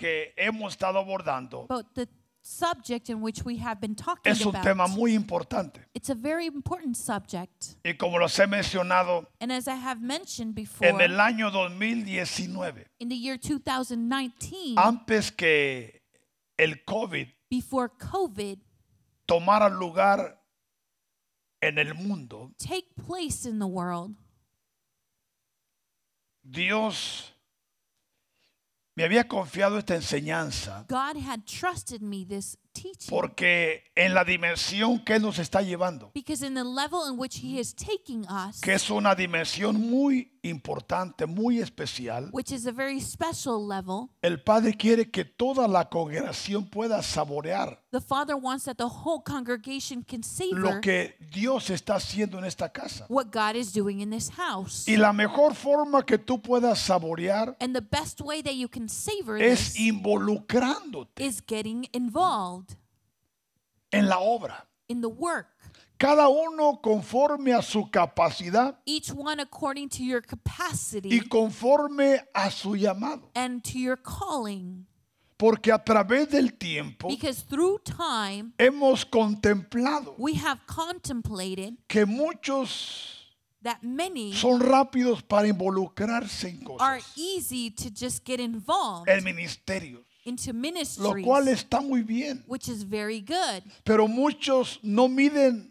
que hemos estado abordando But the subject in which we have been talking es un about, tema muy importante. it's a very important subject. Y como los he mencionado, And as I have mentioned before, en el año 2019, in the year 2019, antes que el COVID before COVID tomara lugar en el mundo, take place in the world, Dios me había confiado esta enseñanza God had trusted me this porque en la dimensión que Él nos está llevando, because in the level in which He is taking us, que es una dimensión muy importante, muy especial, which is a very special level, el Padre quiere que toda la congregación pueda saborear the Father wants that the whole congregation can savor lo que Dios está haciendo en esta casa. what God is doing in this house. Y la mejor forma que tú puedas saborear And the en la obra. in the work. Cada uno conforme a su capacidad Each one according to your y capacity conforme a su llamado. and to your calling. Porque a través del tiempo Because through time, hemos contemplado we have contemplated que muchos that many son rápidos para involucrarse en are cosas, easy to just get involved en ministerios, into lo ministries, cual está muy bien. which is very good. Pero muchos no miden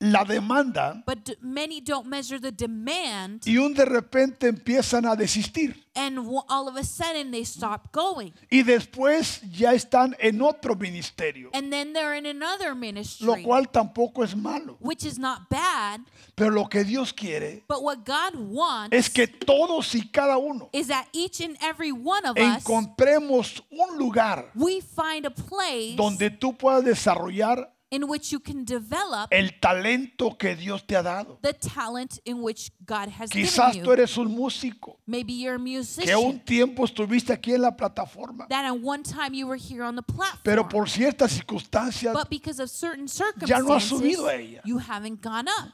la demanda But d- many don't measure the demand, y un de repente empiezan a desistir. and w- all of a sudden they stop going. Y después ya están en otro ministerio, And then they're in another lo ministry, cual tampoco es malo. which is not bad. Pero lo que Dios quiere But what God wants es que todos y cada uno is that each and every one of us, encontremos un lugar we find a place donde tú puedas desarrollar in which you can develop el talento que Dios te ha dado. the talent in which God has Quizás given tú eres un músico Maybe you're a que musician un tiempo estuviste aquí en la plataforma, that at one time you were here on the platform. pero por ciertas circunstancias but because of certain Ya no has circumstances, subido a ella. you haven't gone up.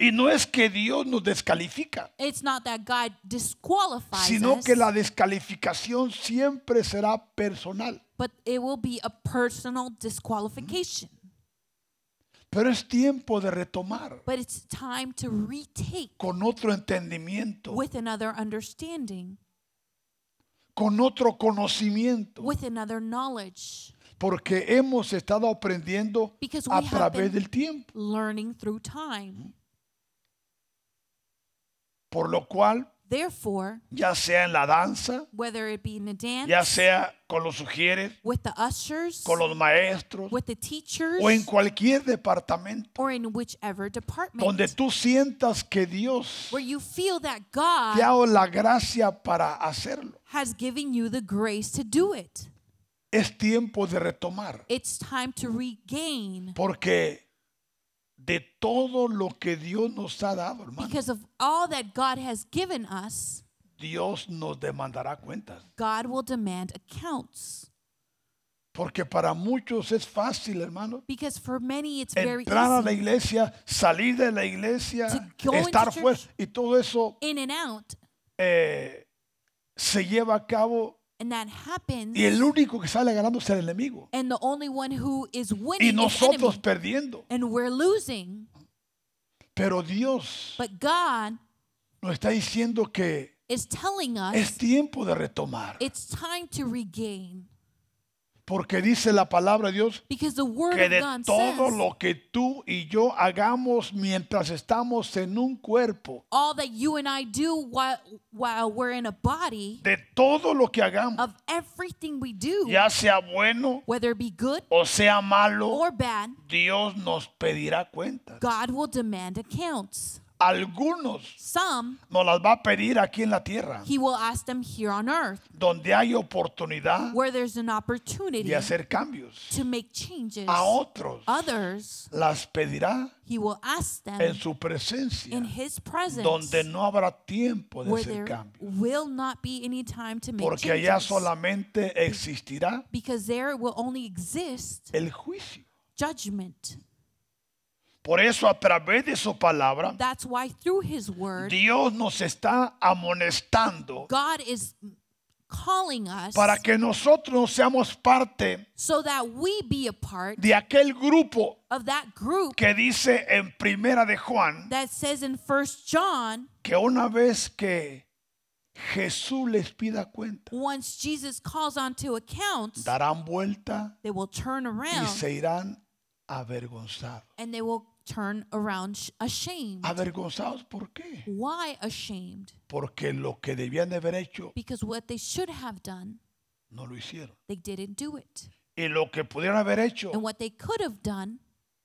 y no es que Dios nos descalifica, It's not that God disqualifies sino us, que la descalificación siempre será personal. But it will be a personal disqualification. Pero es tiempo de retomar But it's time to retake con otro entendimiento, with another understanding, con otro conocimiento, with another knowledge, porque hemos estado aprendiendo Because a have través been- del tiempo, learning through time. por lo cual, Therefore, ya sea en la danza, whether it be in the dance, ya sea con los sugieres, with the ushers, con los maestros with the teachers, o en cualquier departamento or in whichever department, donde tú sientas que Dios where you feel that te ha God dado la gracia para hacerlo. has given you the grace to do it. Es tiempo de retomar, It's time to regain porque de todo lo que Dios nos ha dado, hermano, because of all that God has given us. Dios nos demandará cuentas. God will demand accounts Porque para muchos es fácil, hermano, because for many it's very entrar a la easy iglesia, salir de la iglesia, To go into estar church. fuera y todo eso in and out, eh, se lleva a cabo and that happens. y el único que sale ganando es el enemigo and the only one who is y winning is nosotros enemy, perdiendo. and we're losing. Pero Dios But God nos está diciendo que is telling us es tiempo de retomar. it's time to regain Porque dice la palabra de Dios because the word que of de God todo says lo que tú y yo hagamos mientras estamos en un cuerpo, all that you and I do while while we're in a body de todo lo que hagamos, of everything we do, ya sea bueno whether it be good o sea malo, or bad, Dios nos pedirá cuentas. God will demand accounts. Algunos Some nos las va a pedir aquí en la tierra, he will ask them here on earth donde hay oportunidad where there's an opportunity de hacer cambios. to make changes. A otros Others las pedirá he will ask en su presencia, in his presence donde no habrá tiempo de hacer cambios. will not be any time to make Porque allá changes. solamente existirá because there will only exist el juicio. judgment. Por eso a través de su palabra, That's why through his word, Dios nos está amonestando God is calling us para que nosotros seamos parte so that we be a part de aquel grupo of that group que dice en Primera de Juan that says in First John, que una vez que Jesús les pida cuenta, once Jesus calls onto account, darán vuelta they will turn y around se irán avergonzados. and they will turn around ashamed. ¿Avergonzados por qué? Why ashamed? Porque lo que debían de haber hecho Because what they should have done, no lo hicieron. they didn't do it. Y lo que pudieron haber hecho And what they could have done,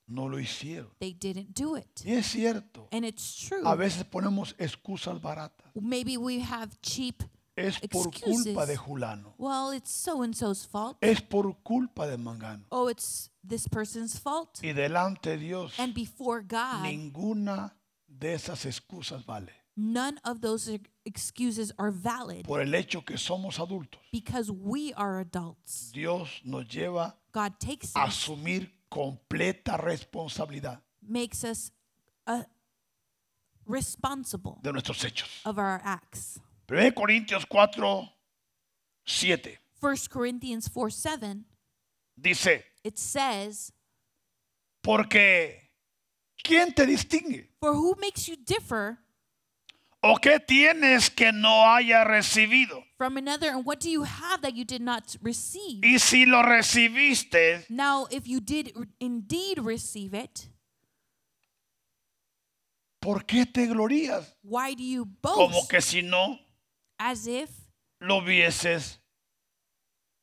no lo hicieron. they didn't do it. Y es cierto, And it's true. a veces ponemos excusas baratas. Maybe we have cheap, Es por Excuses. culpa de Julano. well, it's so and so's fault. Es por culpa de Mangano. Oh, it's this person's fault. Y delante de Dios, And before God, ninguna de esas excusas vale. none of those ex- excuses are valid Por el hecho que somos adultos, because we are adults. Dios nos lleva God takes a us, asumir completa responsabilidad makes us uh, responsible de nuestros hechos. of our acts. 1 Corintios 4, 7 1 Corinthians 4 7, dice, it says, porque ¿quién te distingue? For who makes you differ ¿O qué tienes que no haya recibido? from another? And what do you have that you did not receive? Y si lo recibiste, Now, if you did indeed receive it, ¿por qué te glorías? why do you Como boast que si no as if lo hubieses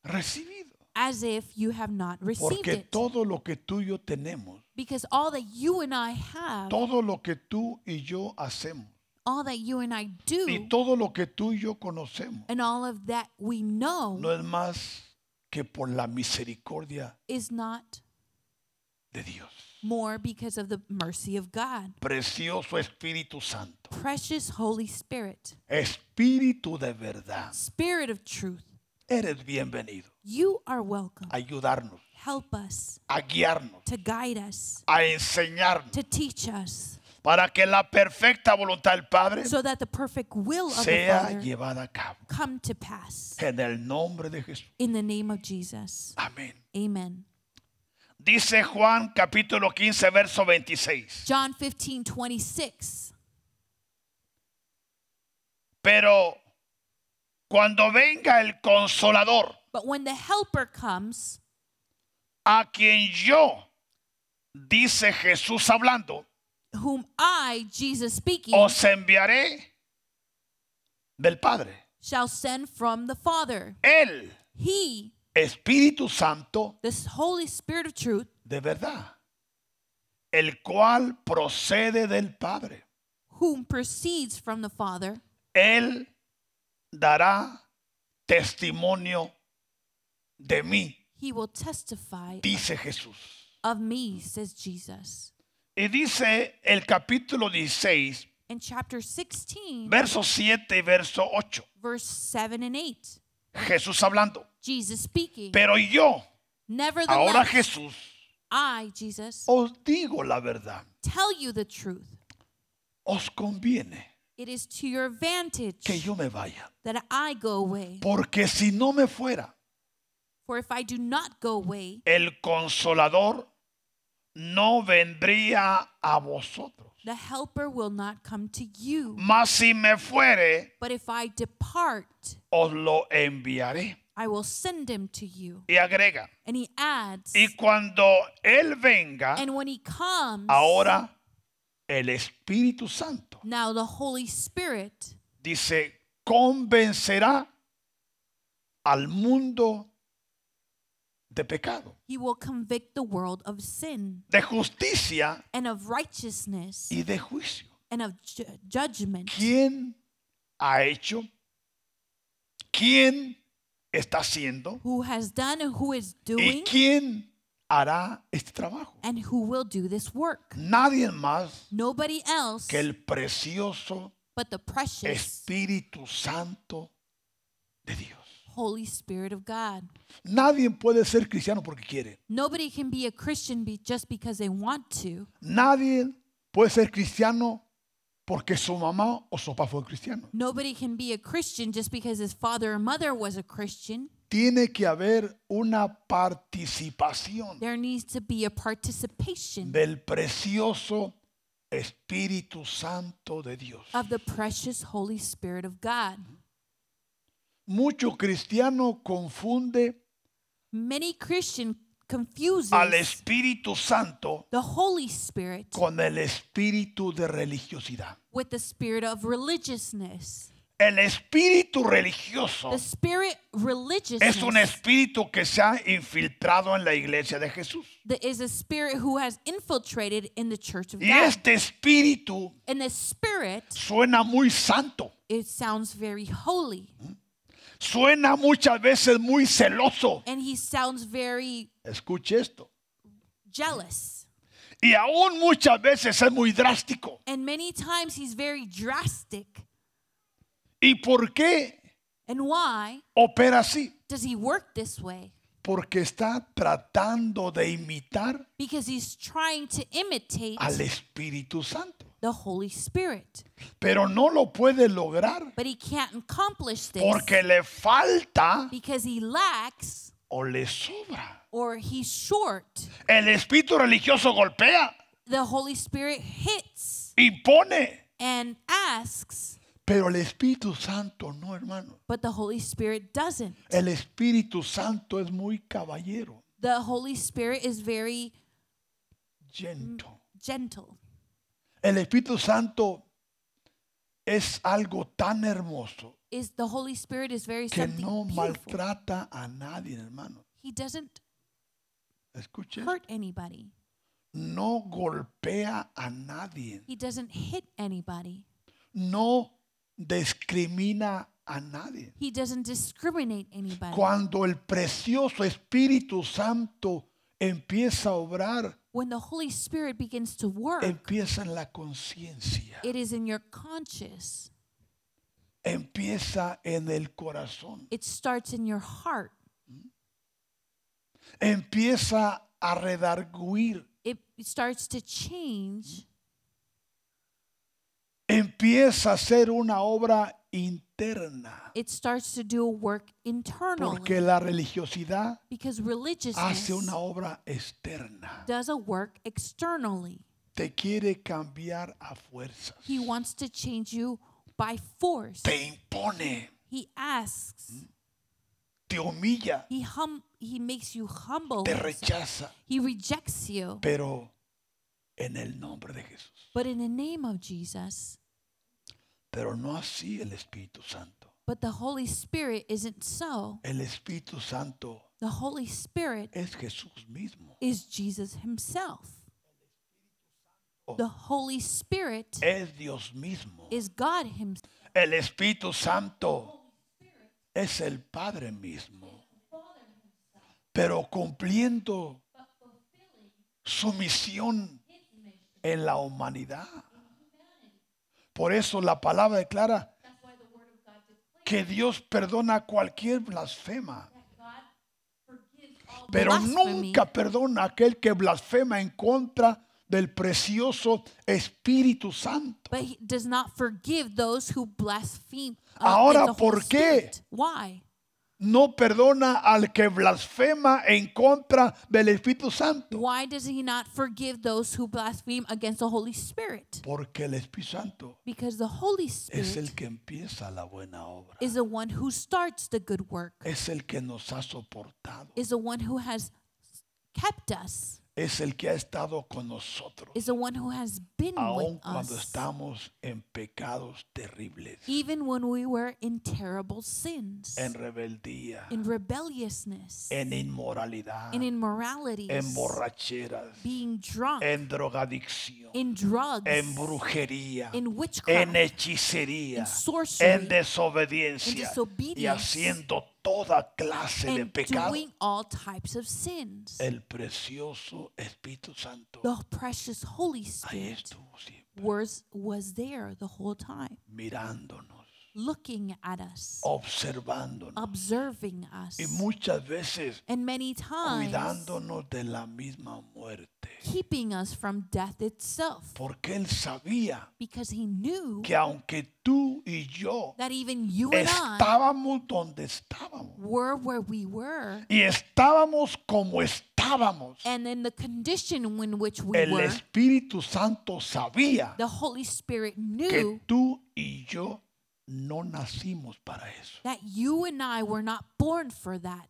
recibido. as if you have not received Porque it? todo lo que tú y yo tenemos, Because all that you and I have, todo lo que tú y yo hacemos, all that you and I do, todo lo que tú y yo conocemos, and all of that we know no es más que por la misericordia is not de Dios. More because of the mercy of God. Precioso Espíritu Santo, Precious Holy Spirit, Espíritu de verdad, Spirit of truth, eres bienvenido you are welcome. ayudarnos, Help us a guiarnos, to guide us, a enseñarnos, to teach us, para que la perfecta voluntad del Padre so that the perfect will of the sea Father llevada a cabo. come to pass. En el nombre de Jesús. In the name of Jesus. Amén. Amen. Dice Juan capítulo 15, verso 26. John 15, 26. Pero cuando venga el consolador, But when the Helper comes, a quien yo, dice Jesús hablando, whom I, Jesus speaking, os enviaré del Padre. shall send from the Father. El He, Espíritu Santo this Holy Spirit of truth, de verdad, el cual procede del Padre. whom proceeds from the Father, Él dará testimonio de mí, he will testify dice Jesús. of me, says Jesus. Y dice el capítulo 16, In chapter 16, verso 7 y verso 8, verse 7 and 8, Jesús hablando. Jesus speaking, Pero yo, ahora Nevertheless, Jesús, I, Jesus, os digo la verdad. tell you the truth. Os conviene It is to your advantage que yo me vaya. that I go away. Porque si no me fuera, For if I do not go away, el consolador no vendría a vosotros. the Helper will not come to you. Mas si me fuere, But if I depart, os lo enviaré. I will send him to you. Y agrega, And he adds, y cuando Él venga, and when he comes, ahora el Espíritu Santo, now the Holy Spirit dice, convencerá al mundo de pecado, he will convict the world of sin de justicia and of righteousness y de juicio. and of ju- judgment. ¿Quién ha hecho? ¿Quién está haciendo? Who has done and who is ¿Y doing quién hará este trabajo? and who will do this work. Nadie más Nobody else que el precioso but the precious Espíritu Santo de Dios. Holy Spirit of God. Nadie puede ser cristiano porque quiere. Nobody can be a Christian be just because they want to. Nadie puede ser cristiano porque su mamá o su papá fue cristiano. Nobody can be a Christian just because his father or mother was a Christian. Tiene que haber una participación There needs to be a participation del precioso Espíritu Santo de Dios. of the precious Holy Spirit of God. Mucho cristiano confunde Many Christian confuses al Espíritu Santo the Holy Spirit con el espíritu de religiosidad. with the spirit of religiousness. El espíritu religioso The spirit es un religiousness espíritu que se ha infiltrado en la iglesia de Jesús. that is a spirit who has infiltrated in the church of Y God. este espíritu And the spirit, suena muy santo, it sounds very holy. Suena muchas veces muy celoso. And he sounds very Escuche esto. jealous. Y aún muchas veces es muy drástico. And many times he's very drastic. ¿Y por qué And why opera así? does he work this way? Porque está tratando de imitar Because he's trying to imitate al Espíritu Santo. The Holy Spirit. Pero no lo puede lograr But he can't accomplish this porque le falta because he lacks o le sobra. or he's short. El espíritu religioso golpea, The Holy Spirit hits impone, and asks, pero el Espíritu Santo no, hermano. but the Holy Spirit doesn't. El Espíritu Santo es muy caballero, The Holy Spirit is very gentle. gentle. El Espíritu Santo es algo tan hermoso Is the Holy Spirit is very que something no beautiful. maltrata a nadie, hermano. He doesn't Escuche, hurt anybody. no golpea a nadie, He doesn't hit anybody. no discrimina a nadie. He doesn't discriminate anybody. Cuando el precioso Espíritu Santo empieza a obrar, When the Holy Spirit begins to work, empieza en la conciencia, it is in your conscious. empieza en el corazón, It starts in your heart. empieza a redarguir, It starts to change. empieza a ser una obra interna, It starts to do a work internally. porque la religiosidad because hace una obra externa, does a work externally. te quiere cambiar a fuerzas, He wants to change you by force. te impone, He asks. Mm. te humilla, He hum he makes you humble. te rechaza, He rejects you. pero en el nombre de Jesús. But in the name of Jesus, Pero no así el Espíritu Santo. but the Holy Spirit isn't so. El Espíritu Santo The Holy Spirit es Jesús mismo. is Jesus himself. The Holy Spirit Es Dios mismo. is God himself. El Espíritu Santo es el Padre mismo. Pero cumpliendo su misión en la humanidad. Por eso la palabra declara que Dios perdona cualquier blasfema. Pero nunca perdona a aquel que blasfema en contra del precioso Espíritu Santo. But he does not forgive those who blaspheme. Ahora, ¿por qué? No perdona al que blasfema en contra del Espíritu Santo. Why does he not forgive those who blaspheme against the Holy Spirit? Porque el Espíritu Santo Because the Holy es Spirit el que empieza la buena obra. is the one who starts the good work, Es el que nos ha soportado. is the one who has kept us, Es el que ha estado con nosotros. is the one who has been Aun with cuando us, estamos en pecados terribles. even when we were in terrible sins, En rebeldía. in rebelliousness, En inmoralidad. in immoralities, En borracheras. being drunk, En drogadicción. in drugs, En brujería. in en witchcraft, hechicería, in sorcery, en desobediencia in y disobedience, haciendo toda clase de and pecado. doing all types of sins. El precioso Espíritu Santo. The precious Holy ahí Spirit estuvo siempre, was, was there the whole time, mirándonos, looking at us, observándonos. Observing us, y muchas veces and many times cuidándonos de la misma muerte. Keeping us from death itself. Porque Él sabía Because he knew que aunque tú y yo that even you and I estábamos donde estábamos were where we were y estábamos como estábamos, and in the condition in which we el were, Espíritu Santo sabía the Holy Spirit que knew tú y yo no nacimos para eso. that you and I were not born for that.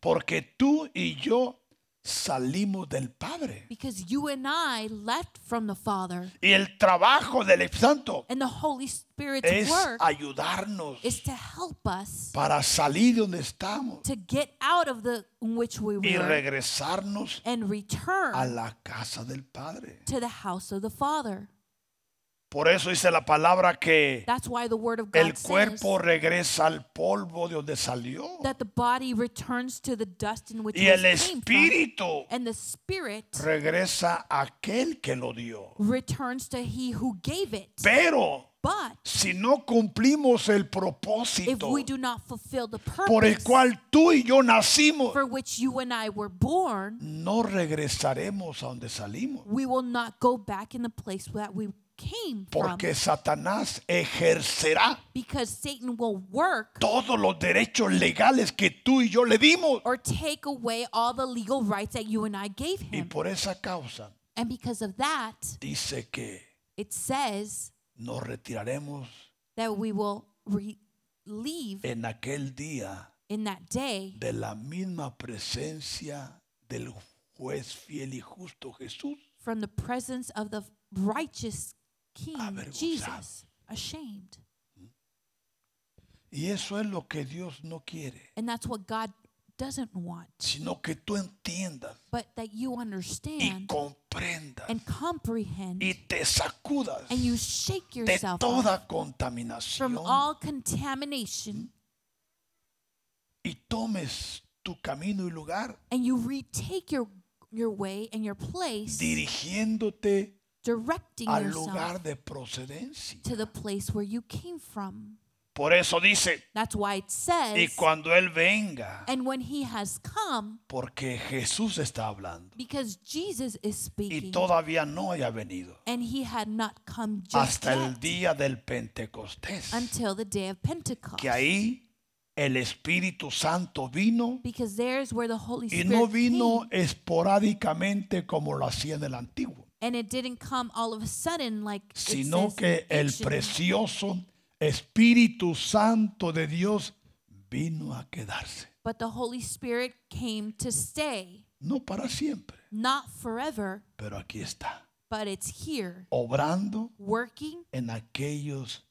Porque tú y yo salimos del Padre. Because you and I left from the Father. Y el trabajo del Espíritu Santo And the Holy Spirit's es work ayudarnos is to help us para salir de donde estamos to get out of the in which we y were regresarnos and a return la casa del Padre. to the house of the Father. Por eso dice la palabra que That's why the word of el God cuerpo regresa al polvo de donde salió that the body returns to the dust in which y it el from, espíritu and the spirit regresa a aquel que lo dio. returns to he who gave it. Pero But si no cumplimos el propósito por el cual tú y yo nacimos, born, no regresaremos a donde salimos. we will not go back in the place that we came from. Porque Satanás ejercerá Because Satan will work todos los derechos legales que tú y yo le dimos. or take away all the legal rights that you and I gave Y him. por esa causa And because of that, dice que it says nos retiraremos that we will re- leave en aquel día in that day de la misma presencia del juez fiel y justo Jesús. from the presence of the righteous King Jesus, ashamed. Y eso es lo que Dios no quiere, And that's what God doesn't want, sino que tú entiendas but that you y understand comprendas and comprehend y te sacudas and you shake de yourself off toda contaminación. from all contamination. Y tomes tu camino y lugar and you retake your your way and your place dirigiéndote directing al yourself lugar de procedencia. to the place where you came from. Por eso dice, That's why it y says, cuando Él venga, and when he has come, porque Jesús está hablando because Jesus is y speaking, todavía no haya venido and he had not come just hasta el yet día del Pentecostés, until the day of Pentecost. que ahí el Espíritu Santo vino Because there's where the Holy y Spirit no vino came, esporádicamente como lo hacía en el antiguo, and it didn't come all of a sudden like sino que el precioso Espíritu Santo de Dios vino a quedarse, but the Holy Spirit came to stay, no para siempre, not forever, pero aquí está, but it's here, obrando working en aquellos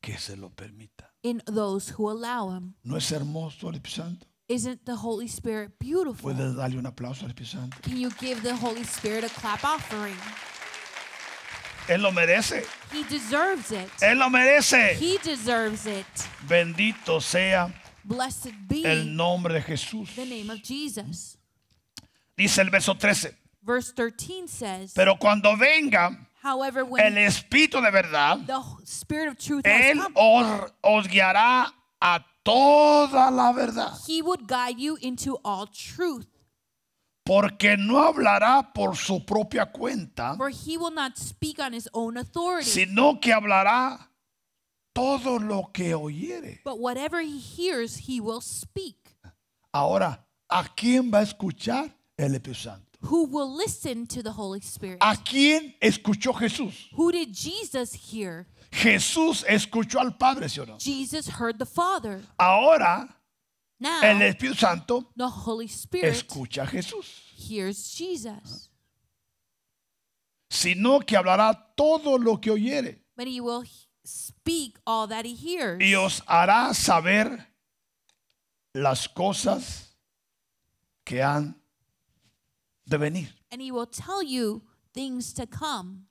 que se lo permitan. in those who allow him. ¿No es hermoso el Santo? Isn't the Holy Spirit beautiful? Puedes darle un aplauso al Espíritu Santo. Can you give the Holy Spirit a clap offering? Él lo merece. He deserves it. Él lo merece. He deserves it. Bendito sea Blessed el be nombre de Jesús. the name of Jesus. Dice el verso 13. Verse 13 says, Pero cuando venga However, el when Espíritu de verdad, the Spirit of truth has Él come, os, os guiará a toda la verdad. He would guide you into all truth. Porque no hablará por su propia cuenta, For He will not speak on His own authority, sino que hablará todo lo que oyere. but whatever He hears, He will speak. Ahora, ¿a quién va a escuchar el Espíritu Santo? Who will listen to the Holy Spirit? ¿A quién escuchó Jesús? Who did Jesus hear? Jesús escuchó al Padre, ¿sí o no? Jesus heard the Father. Ahora Now, el Espíritu Santo the Holy Spirit escucha a Jesús, hears Jesus, sino que hablará todo lo que oyere but He will speak all that He hears. y os hará saber las cosas que han de venir. and He will tell you things to come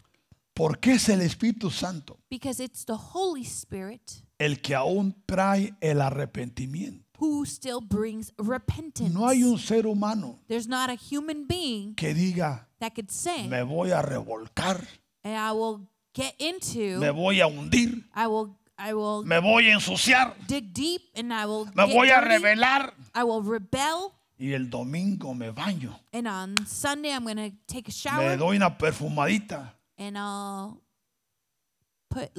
Porque es el Espíritu Santo because it's the Holy Spirit el que aún trae el arrepentimiento. who still brings repentance. No hay un ser humano There's not a human being que diga, that could say, me voy a revolcar, and I will get into, me voy a hundir, I will, I will me voy a ensuciar, dig deep, and I will me get voy a dirty, revelar. I will rebel. y el domingo me baño, and on Sunday I'm going to take a me shower doy una perfumadita and I'll put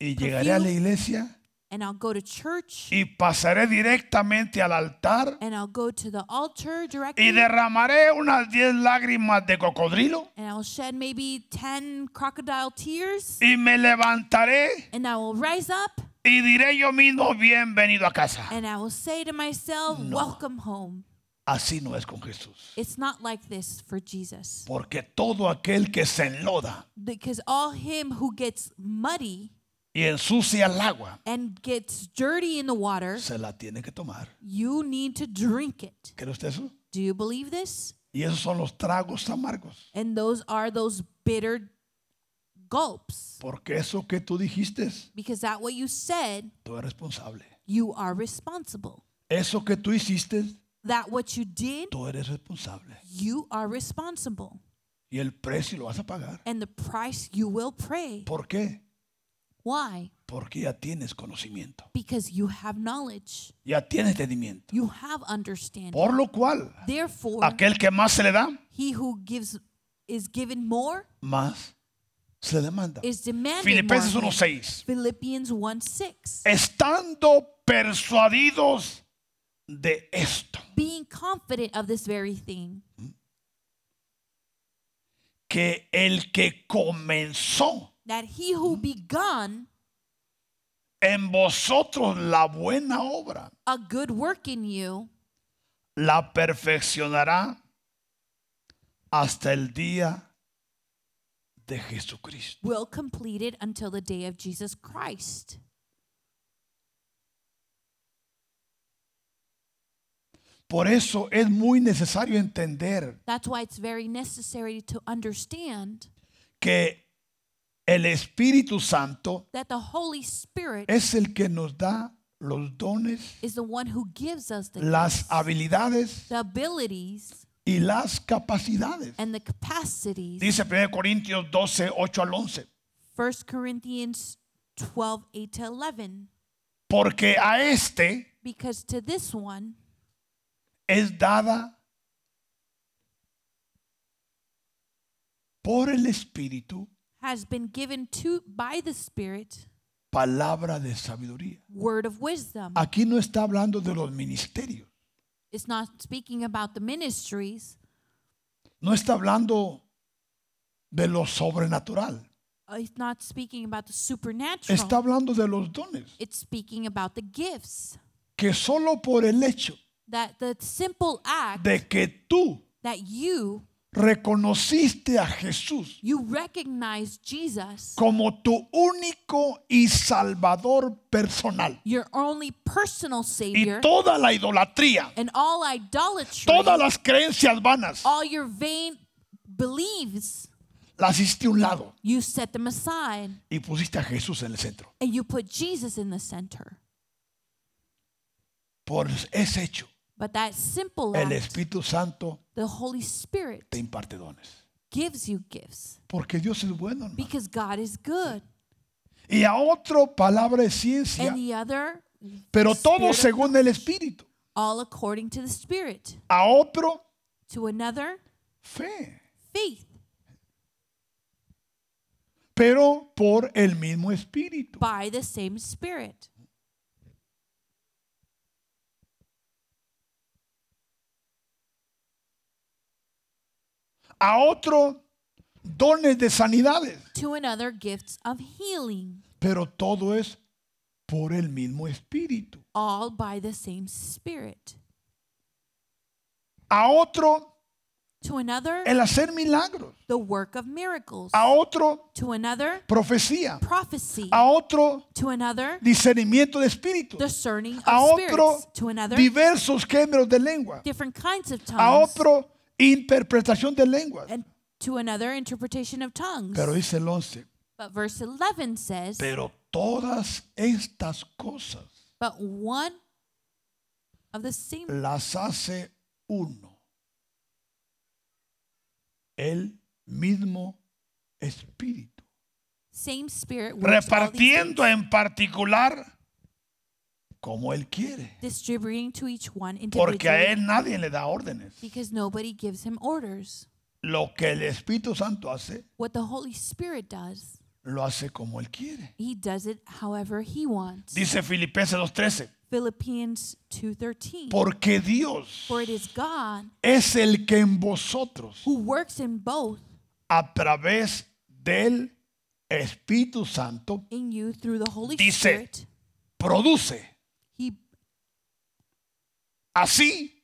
y llegaré a la iglesia and I'll go to church y pasaré directamente al altar and I'll go to the altar y directly derramaré unas 10 lágrimas de cocodrilo and I'll shed maybe 10 crocodile tears y me levantaré and I will rise up y diré yo mismo bienvenido a casa. and I will say to myself, Welcome home. Así no es con Jesús. It's not like this for Jesus. Porque todo aquel que se enloda Because all him who gets muddy y ensucia el agua and gets dirty in the water, se la tiene que tomar. you need to drink it. ¿Cree usted eso? Do you believe this? Y esos son los tragos amargos. And those are those bitter gulps. Porque eso que tú dijiste, Because that what you said, tú eres responsable. you are responsible. Eso que tú hiciste, That what you did, tú eres responsable. you are responsible. Y el precio lo vas a pagar. And the price you will pay. ¿Por qué? Why? Porque ya tienes conocimiento. Because you have knowledge. Ya tienes entendimiento. You have understanding. Por lo cual, Therefore, aquel que más se le da, he who gives is given more más se le demanda. Filipenses more. 1.6. Philippians 1 6. Estando persuadidos de esto, Being confident of this very thing, que el que comenzó that he who begun en vosotros la buena obra, a good work in you la perfeccionará hasta el día de Jesucristo. will complete it until the day of Jesus Christ. Por eso es muy necesario entender That's why it's very necessary to understand que el Espíritu Santo that the Holy Spirit es el que nos da los dones, is the one who gives us the, las gifts, habilidades the abilities y las capacidades. and the capacities. Dice 1 Corintios 12, 8 al 11. 1 Corinthians 12, 8 to 11. Porque a este Because to this one es dada por el Espíritu has been given to by the Spirit palabra de sabiduría. word of wisdom. Aquí no está hablando de los ministerios. It's not speaking about the ministries. No está hablando de lo sobrenatural. Uh, It's not speaking about the supernatural. Está hablando de los dones. It's speaking about the gifts. Que solo por el hecho That the simple act de que tú that you reconociste a Jesús you recognize Jesus, como tu único y salvador personal. your only personal Y savior, toda la idolatría, and all idolatry, todas las creencias vanas, all your vain beliefs, las hiciste a un lado you set them aside y pusiste a Jesús en el centro. and you put Jesus in the center. Por ese hecho, But that simple el act, Espíritu Santo the Holy Spirit te imparte dones. gives you gifts Porque Dios es bueno. hermano. because God is good. Y a otro palabra de ciencia, And the other, pero todo Spirit of según el Espíritu. all according to the Spirit. A otro, To another, fe. faith Pero por el mismo Espíritu. by the same Spirit. A otro, dones de sanidades. To another, gifts of healing. Pero todo es por el mismo Espíritu. All by the same Spirit. A otro, To another, el hacer milagros. the work of miracles. A otro, To another, profecía. prophecy. A otro, To another, discernimiento de espíritu. discerning A of otro, spirits. To another, diversos géneros de lengua. different kinds of A tongues. otro, interpretación de lenguas. And to another, interpretation of tongues. Pero dice el 11, But verse 11 says, pero todas estas cosas But one of the same las hace uno. El mismo Espíritu. same spirit Repartiendo en particular como Él quiere. distributing to each one Porque a individually Él nadie le da órdenes. because nobody gives him orders. Lo que el Espíritu Santo hace, What the Holy Spirit does, lo hace como Él quiere. he does it however he wants. Dice Filipenses 2.13. Philippians 2:13 Porque Dios For it is God es el que en vosotros, who works in both a través del Espíritu Santo, in you through the Holy Dice, Spirit. produce He así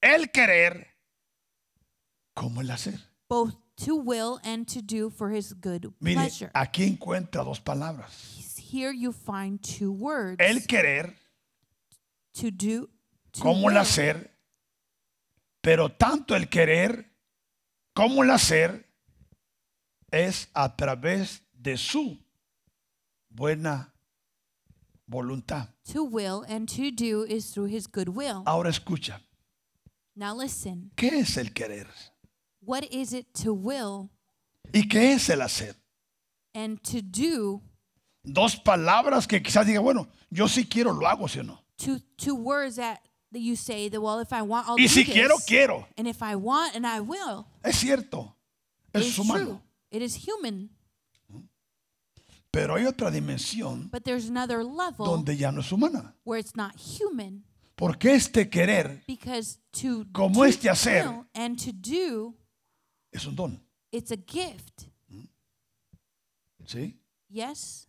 el querer como el hacer. both to will and to do for his good Mire, pleasure. aquí encuentra dos palabras. Here you find two words. El querer to do to como el hacer, pero tanto el querer como el hacer es a través de su buena voluntad. To will and to do is through his good will. Ahora escucha, Now listen. ¿qué es el querer? What is it to will ¿Y qué es el hacer? and to do? Dos palabras que quizás diga, bueno, yo sí quiero, lo hago, ¿sí o no? Two two words that, you say that well if I want I'll Y do si this. quiero, quiero. And if I want and I will. Es cierto, es is humano. true. It is human. Pero hay otra dimensión But there's another level donde ya no es humana. where it's not human. Porque este querer Because to Como do este hacer. will and to do, es un don. it's a gift. ¿Sí? Yes?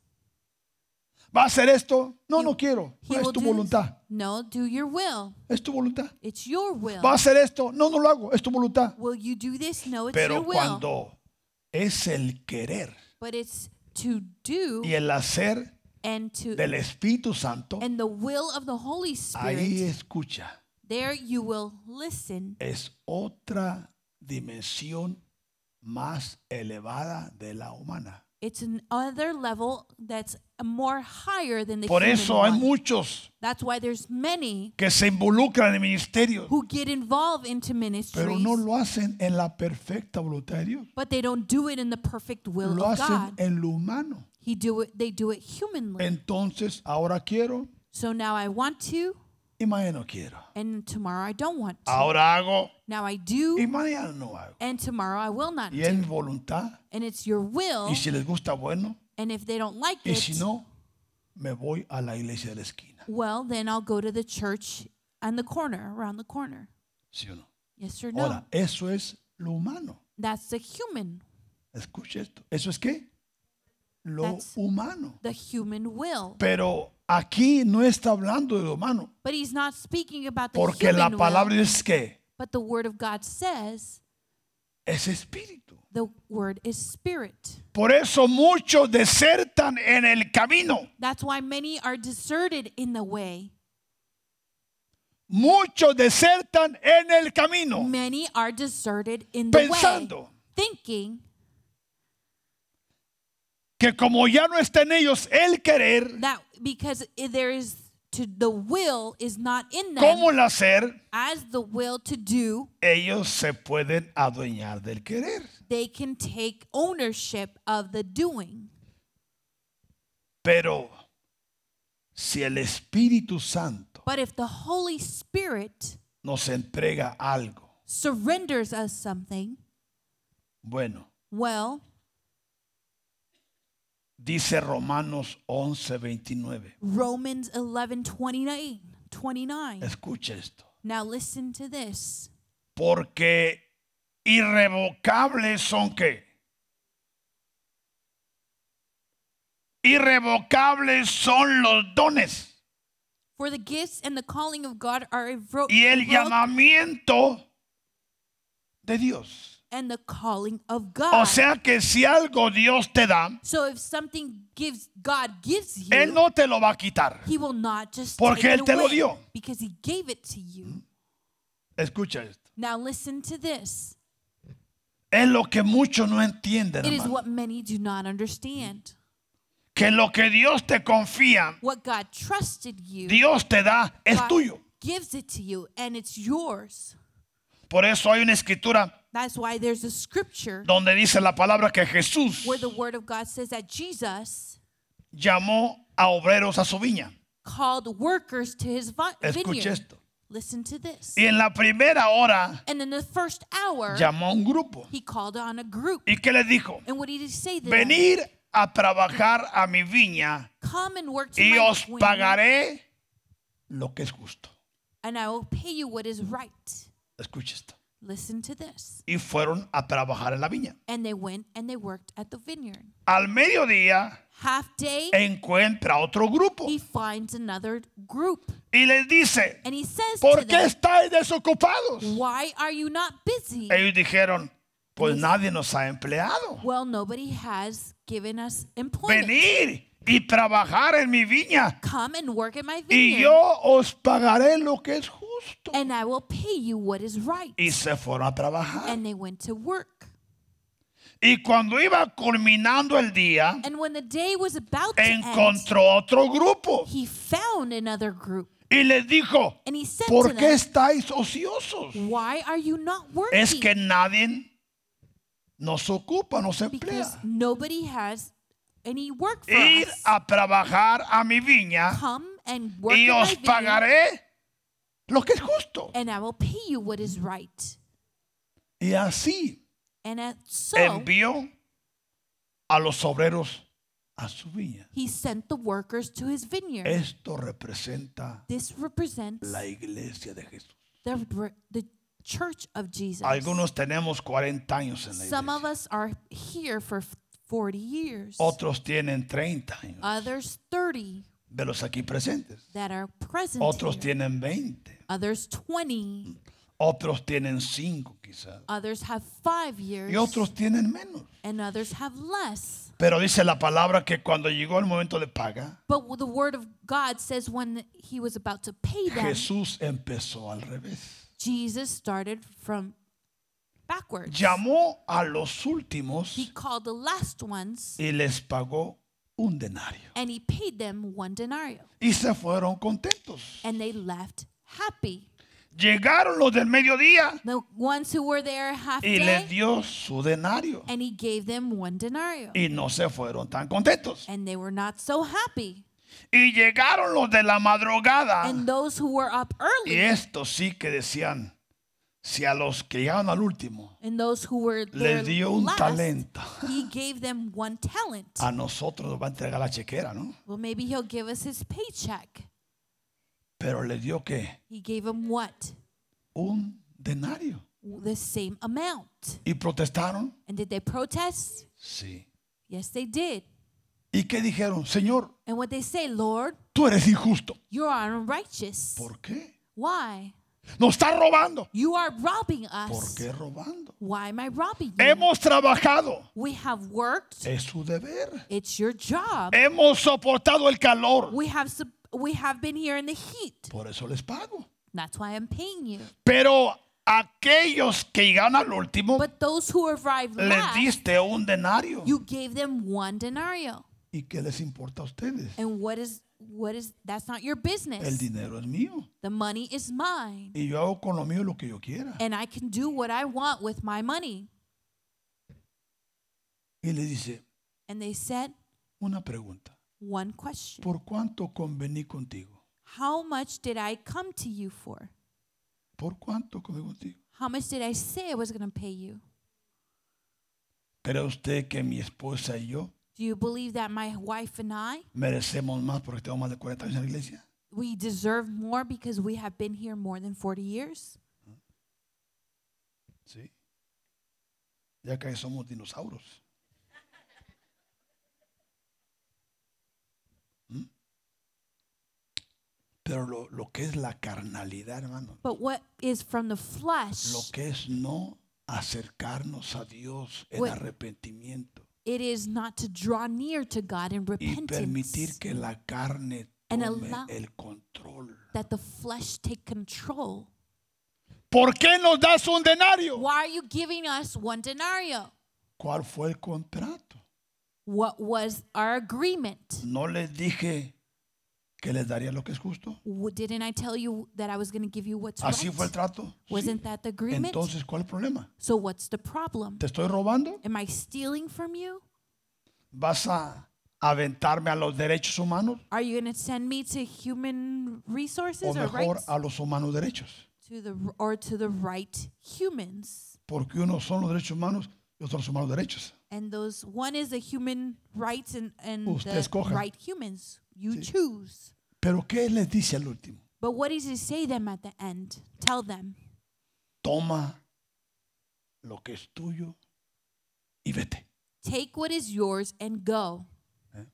¿Va a hacer esto? No, no quiero. No, es tu do this. voluntad. No, do your will. Es tu voluntad. It's your will. ¿Va a hacer esto? No, no lo hago. Es tu voluntad. Will you do this? No, it's Pero your will. cuando es el querer But it's to do y el hacer and to del Espíritu Santo, and the will of the Holy ahí Spirit. escucha. There you will listen. Es otra dimensión más elevada de la humana. It's another level that's more higher than the Por human eso hay one. muchos That's why there's many que se involucran en ministerios, who get involved into pero ministries, no lo hacen en la perfecta voluntad de Dios. but they don't do it in the perfect will Lo of hacen God. en lo humano. He do it. They do it humanly. Entonces, ahora quiero so now I want to, y mañana no quiero. and tomorrow I don't want to. Ahora hago now I do, y mañana no hago. and tomorrow I will not Y do. es voluntad. And it's your will. Y si les gusta, bueno. and if they don't like Y it, si no, me voy a la iglesia de la esquina. well, then I'll go to the church on the corner, around the corner. ¿Sí o no? Yes or no? Ahora, eso es lo humano. That's the human, Escuche esto. ¿Eso es qué? Lo That's- humano. the human will. Pero aquí no está hablando de lo humano. But he's not speaking about the Porque la human palabra will. es que But the word of God says es espíritu. the word is spirit. Por eso muchos desertan en el camino. That's why many are deserted in the way. Muchos desertan en el camino. Many are deserted in the way. Pensando Thinking que como ya no está en ellos el querer, that because there is to the will is not in them como el hacer, as the will to do, ellos se pueden adueñar del querer. they can take ownership of the doing. Pero si el Espíritu Santo But if the Holy Spirit nos entrega algo, surrenders us something, bueno, well, dice Romanos 11, 29. Romans 11 29. 29. Escucha esto. Now listen to this. Porque irrevocables son qué? Irrevocables son los dones For the gifts and the calling of God are irrevo- y el irrevocable, llamamiento de Dios. And the calling of God. O sea que si algo Dios te da, so if something gives God gives you, Él no te lo va a quitar. He will not just Porque take Él it te lo dio. because He gave it to you. Escucha esto. Now listen to this. Es lo que muchos no entienden. It is hermano. what many do not understand. Que lo que Dios te confía, What God trusted you, Dios te da, es God tuyo. gives it to you, and it's yours. Por eso hay una escritura That's why there's a scripture donde dice la palabra que Jesús where the Word of God says that Jesus llamó a obreros a su viña. called workers to his Escuche vineyard. esto. Listen to this. Y en la primera hora And in the first hour, llamó a un grupo. he called on a group. ¿Y qué les dijo? And what did he say to them? Venir a trabajar a mi viña Come and work to y my os pagaré lo que es justo. and I will pay you what is right. Escuche esto. Listen to this. Y fueron a trabajar en la viña. And they went and they worked at the vineyard. Al mediodía Half day, encuentra otro grupo he finds another group. y les dice, And he says ¿por qué them, estáis desocupados? Why are you not busy? Ellos dijeron, pues nadie nos ha empleado. Well, nobody has given us employment. Venir y trabajar en mi viña Come and work at my y vineyard, yo os pagaré lo que es justo. And I will pay you what is right. Y se fueron a trabajar. And they went to work. Y cuando iba culminando el día, And when the day was about to end, encontró otro grupo he found another group. y les dijo, And he said ¿por to qué them, estáis ociosos? Why are you not working? Es que nadie nos ocupa, nos because emplea. nobody has any work for Ir us. a trabajar a mi viña Come and work y my os vineyard, pagaré lo que es justo. and I will pay you what is right. Y así And so envió a los obreros a su viña. he sent the workers to his vineyard. Esto representa This represents la iglesia de Jesús. the, the church of Jesus. Algunos tenemos 40 años en la Some of iglesia. us are here for 40 years. Otros tienen 30 años Others 30 de los aquí presentes. that are present Otros here. tienen 20. Others 20. Otros tienen 5 quizás. Others have five years. Y otros tienen menos. and others have less. Pero dice la palabra que cuando llegó el momento de paga, But the word of God says when he was about to pay them, Jesús empezó al revés. Jesus started from backwards. Llamó a los últimos He called the last ones y les pagó un denario. and he paid them one denario. Y se fueron contentos. And they left happy. Llegaron los del mediodía The ones who were there half y les day, dio su denario. and he gave them one denario. Y no se fueron tan contentos. And they were not so happy. Y llegaron los de la madrugada. And those who were up Y early, estos sí que decían, si a los que llegaron al último and those who were there les dio un last, talento, he gave them one talent. a nosotros nos va a entregar la chequera, ¿no? Well, maybe he'll give us his paycheck. Pero le dio que He gave him what? un denario. The same amount. ¿Y protestaron? And did they protest? Sí. Yes, they did. ¿Y qué dijeron? Señor, And what they say, Lord, tú eres injusto. you are unrighteous. ¿Por qué? Why? Nos está robando. You are robbing ¿Por us. qué robando? Why am I robbing you? Hemos trabajado. We have worked. Es su deber. It's your job. Hemos soportado el calor. We have we have been here in the heat. Por eso les pago. That's why I'm paying you. Pero aquellos que llegaron al último, But those who arrived les last, diste un denario. you gave them one denario. ¿Y qué les importa a ustedes? And what is what is that's not your El business. dinero es mío. The money is mine. Y yo hago con lo mío lo que yo quiera. And I can do what I want with my money. Y le dice, And they said una pregunta. One question. ¿Por cuánto convení contigo? How much did I come to you for? ¿Por cuánto convení contigo? How much did I say I was going to pay you? ¿Cree usted que mi esposa y yo Do you believe that my wife and I, merecemos más porque más de 40 años en la iglesia? we deserve more because we have been here more than 40 years? Sí. Ya que somos dinosaurios. Pero lo, lo que es la carnalidad, hermano, But what is from the lo flesh, que es no acercarnos a Dios en What- arrepentimiento it is not to draw near to God in y permitir repentance, que la carne And tome allow- el control. that the flesh take control. ¿Por qué nos das un denario? Why are you giving us one denario? ¿Cuál fue el contrato? What was our agreement? No les dije que les daría lo que es justo. Didn't I tell you that I was going to give you what's Así fue el trato. Wasn't that the agreement? Entonces, ¿cuál es el problema? So what's the problem? ¿Te estoy robando? Am I stealing from you? ¿Vas a aventarme a los derechos humanos Are you going to send me to human o resources or mejor rights? a los humanos derechos? To the or to the right humans. Porque unos son los derechos humanos y otros los derechos. And those one is the human rights and, and Usted the escoja. right humans. You choose. Pero ¿qué les dice al último? But what does he say them at the end? Tell them, Toma lo que es tuyo y vete. take what is yours and go. ¿Eh?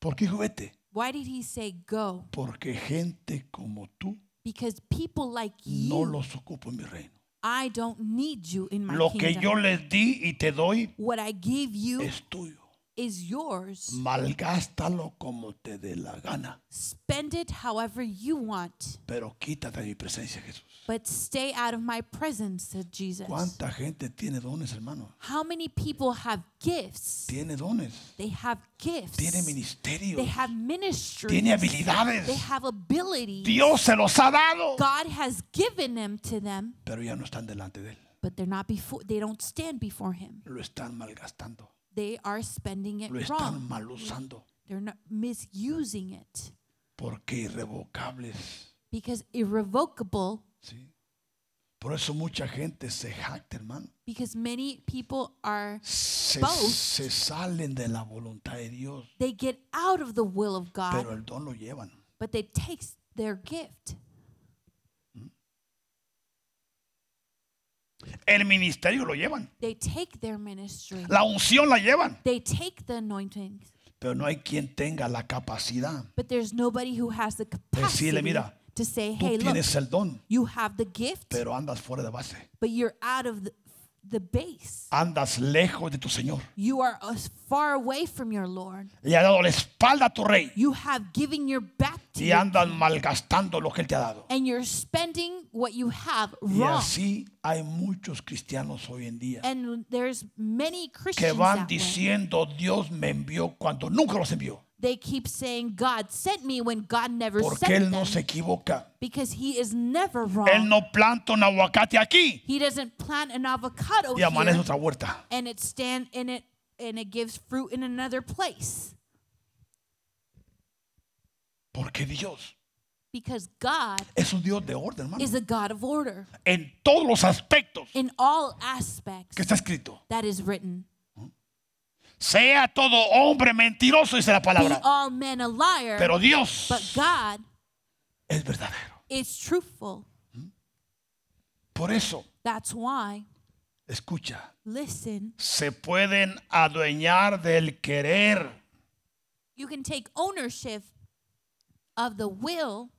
¿Por qué dijo vete? Why did he say go? Porque gente como tú Because people like no you, los ocupo en mi reino. I don't need you in my Lo que kingdom. yo les di y te doy what I give you es tuyo. Is yours. Malgástalo como te dé la gana. Spend it however you want, Pero quítate de mi presencia, Jesús. but stay out of my presence, said Jesus. ¿Cuánta gente tiene dones, hermano? How many people have gifts? Tiene dones. They have gifts. Tiene ministerios. They have ministries. Tiene habilidades. They have abilities. Dios se los ha dado. God has given them to them, Pero ya no están delante de Él. but they're not before. They don't stand before Him. Lo están malgastando. They are spending it Lo están wrong. mal usando. They're not misusing it Porque irrevocables. because irrevocable. ¿sí? Por eso mucha gente se jacta, hermano. Because many people are Se, Boast. se salen de la voluntad de Dios. they get out of the will of God, Pero el don lo llevan. but they take their gift. El ministerio lo llevan. They take their ministry. La unción la llevan. They take the anointing, Pero no hay quien tenga la capacidad. but there's nobody who has the capacity Decirle, mira, to say, Tú "Hey, look, tienes el don, you have the gift, pero andas fuera de base. but you're out of the, the base. Andas lejos de tu Señor. You are as far away from your Lord. Le has dado la espalda a tu rey. You have given your back to Y andas malgastando lo que Él te ha dado. and you're spending what you have Y wrong. así hay muchos cristianos hoy en día And there's many que Christians van that way. diciendo Dios me envió cuando nunca los envió. They keep saying God sent me when God never Porque sent Él no them se equivoca. because He is never Él wrong. no planta un aguacate aquí He doesn't plant an avocado y amanece here otra huerta. and it stand in it and it gives fruit in another place Porque Dios because God es un Dios de orden, hermano. is a God of order En todos los aspectos in all aspects que está escrito. that is written. Sea todo hombre mentiroso, dice la Be palabra. all men a liar, Pero Dios but God es verdadero. is truthful. Por eso, That's why, escucha, listen, se pueden adueñar del querer you can take ownership of the will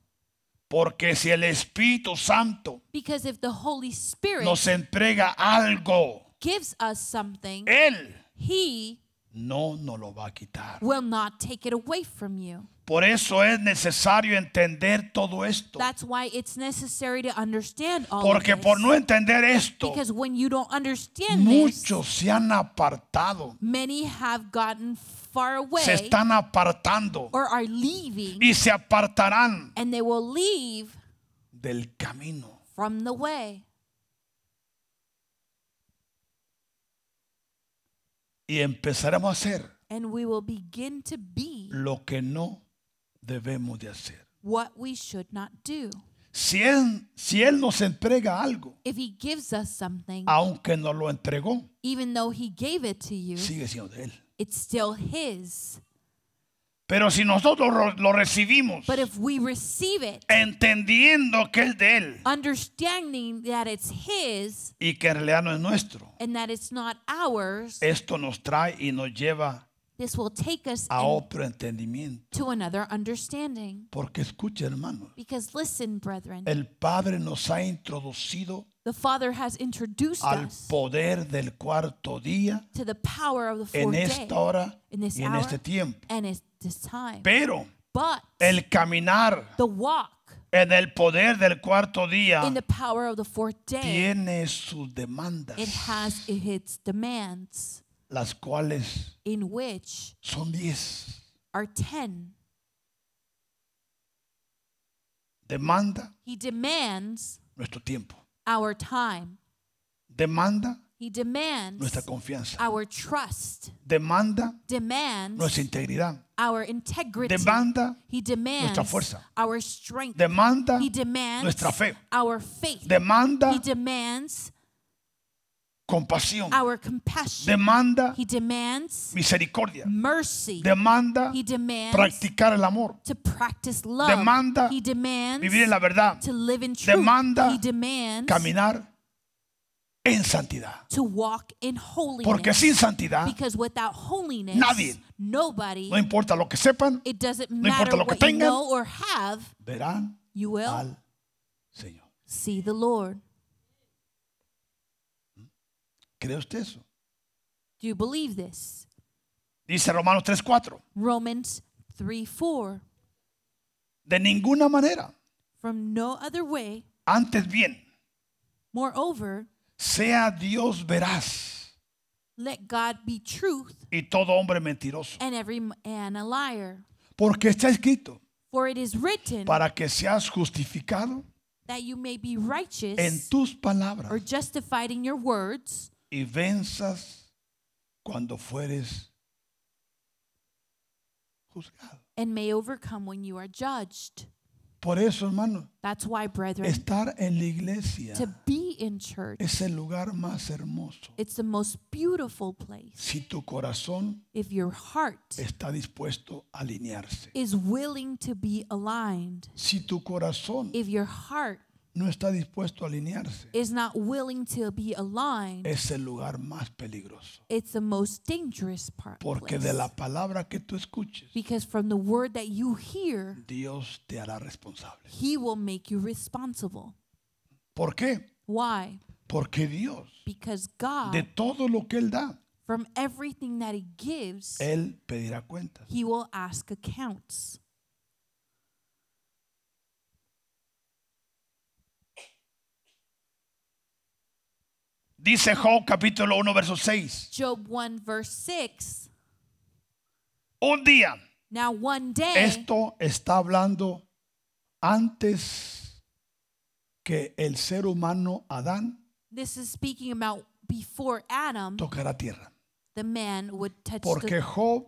Porque si el Espíritu Santo because if the Holy Spirit nos entrega algo, gives us something, Él He no nos lo va a quitar. will not take it away from you. Por eso es necesario entender todo esto. That's why it's necessary to understand all Porque of this. por no entender esto, because when you don't understand this, muchos se han apartado, many have gotten far away se están apartando or are leaving, y se apartarán and they will leave del camino. from the way. Y empezaremos a hacer And we will begin to be lo que no debemos de hacer. what we should not do. Si él, si él nos entrega algo, If He gives us something, aunque nos lo entregó, even though He gave it to you, sigue siendo de él. it's still His. Pero si nosotros lo, recibimos But if we receive it, entendiendo que es de él understanding that it's His y que en realidad no es nuestro, and that it's not ours, esto nos trae y nos lleva this will take us a otro entendimiento. to another understanding. Porque escuche, hermano, Because listen, brethren, el Padre nos ha introducido the Father has introduced al us poder del cuarto día to the power of the fourth day esta hora in this y en hour este tiempo. and at this time. Pero But el caminar the walk en el poder del cuarto día in the power of the fourth day, tiene sus demandas, it has its demands, las cuales in which son diez. are ten. Demanda He demands nuestro tiempo. our time. Demanda He demands nuestra confianza. our trust, Demanda demands nuestra integridad. our integrity. Demanda He demands nuestra fuerza. our strength. Demanda He demands nuestra fe. our faith. Demanda He demands compasión. our compassion. Demanda He demands misericordia. mercy. Demanda He demands practicar el amor. to practice love. Demanda He demands Vivir en la verdad. to live in truth. Demanda he demands Caminar en santidad. to walk in holiness. Porque sin santidad, because without holiness, Nadie. nobody, no importa lo que sepan, it doesn't no importa lo que what you tengan. know or have, verán you will al Señor. see the Lord. ¿Cree usted eso? Do you believe this? Dice Romanos 3:4. Romans 3 4. De ninguna manera. From no other way, Antes bien, moreover, sea Dios veraz let God be truth y todo hombre mentiroso. and every man a liar. Porque está escrito, For it is written para que seas justificado that you may be righteous en tus or palabras justified in your words y venzas cuando fueres juzgado. and may overcome when you are judged. Por eso, hermano, That's why, brethren, estar en la iglesia to be in church, es el lugar más hermoso. it's the most beautiful place. Si tu corazón If your heart está dispuesto a alinearse. is willing to be aligned, Si tu corazón if your heart no está dispuesto a alinearse, is not willing to be aligned, es el lugar más peligroso. it's the most dangerous part. Porque place. de la palabra que tú escuches, Because from the word that you hear, Dios te hará responsable. He will make you responsible. ¿Por qué? Why? Porque Dios, Because God, de todo lo que Él da, from everything that He gives, Él pedirá cuentas. He will ask accounts. Dice Job capítulo 1, verso 6. Job 1, verse 6. Un día, Now, one day, esto está hablando antes que el ser humano Adán this is speaking about before Adam, tocara tierra. the man would touch Porque the Job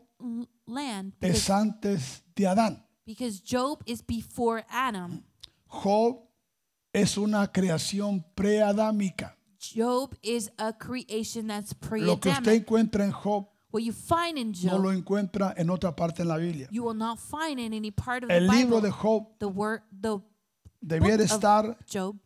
land. es antes de Adán. because Job is before Adam. Job es una creación preadámica. Job is a creation that's Lo que usted pre-Adamic. encuentra en Job What you find in no lo Job, encuentra en otra parte en la Biblia. you will not find in any part of the El libro de Bible. Job The word, the debiera of estar Job,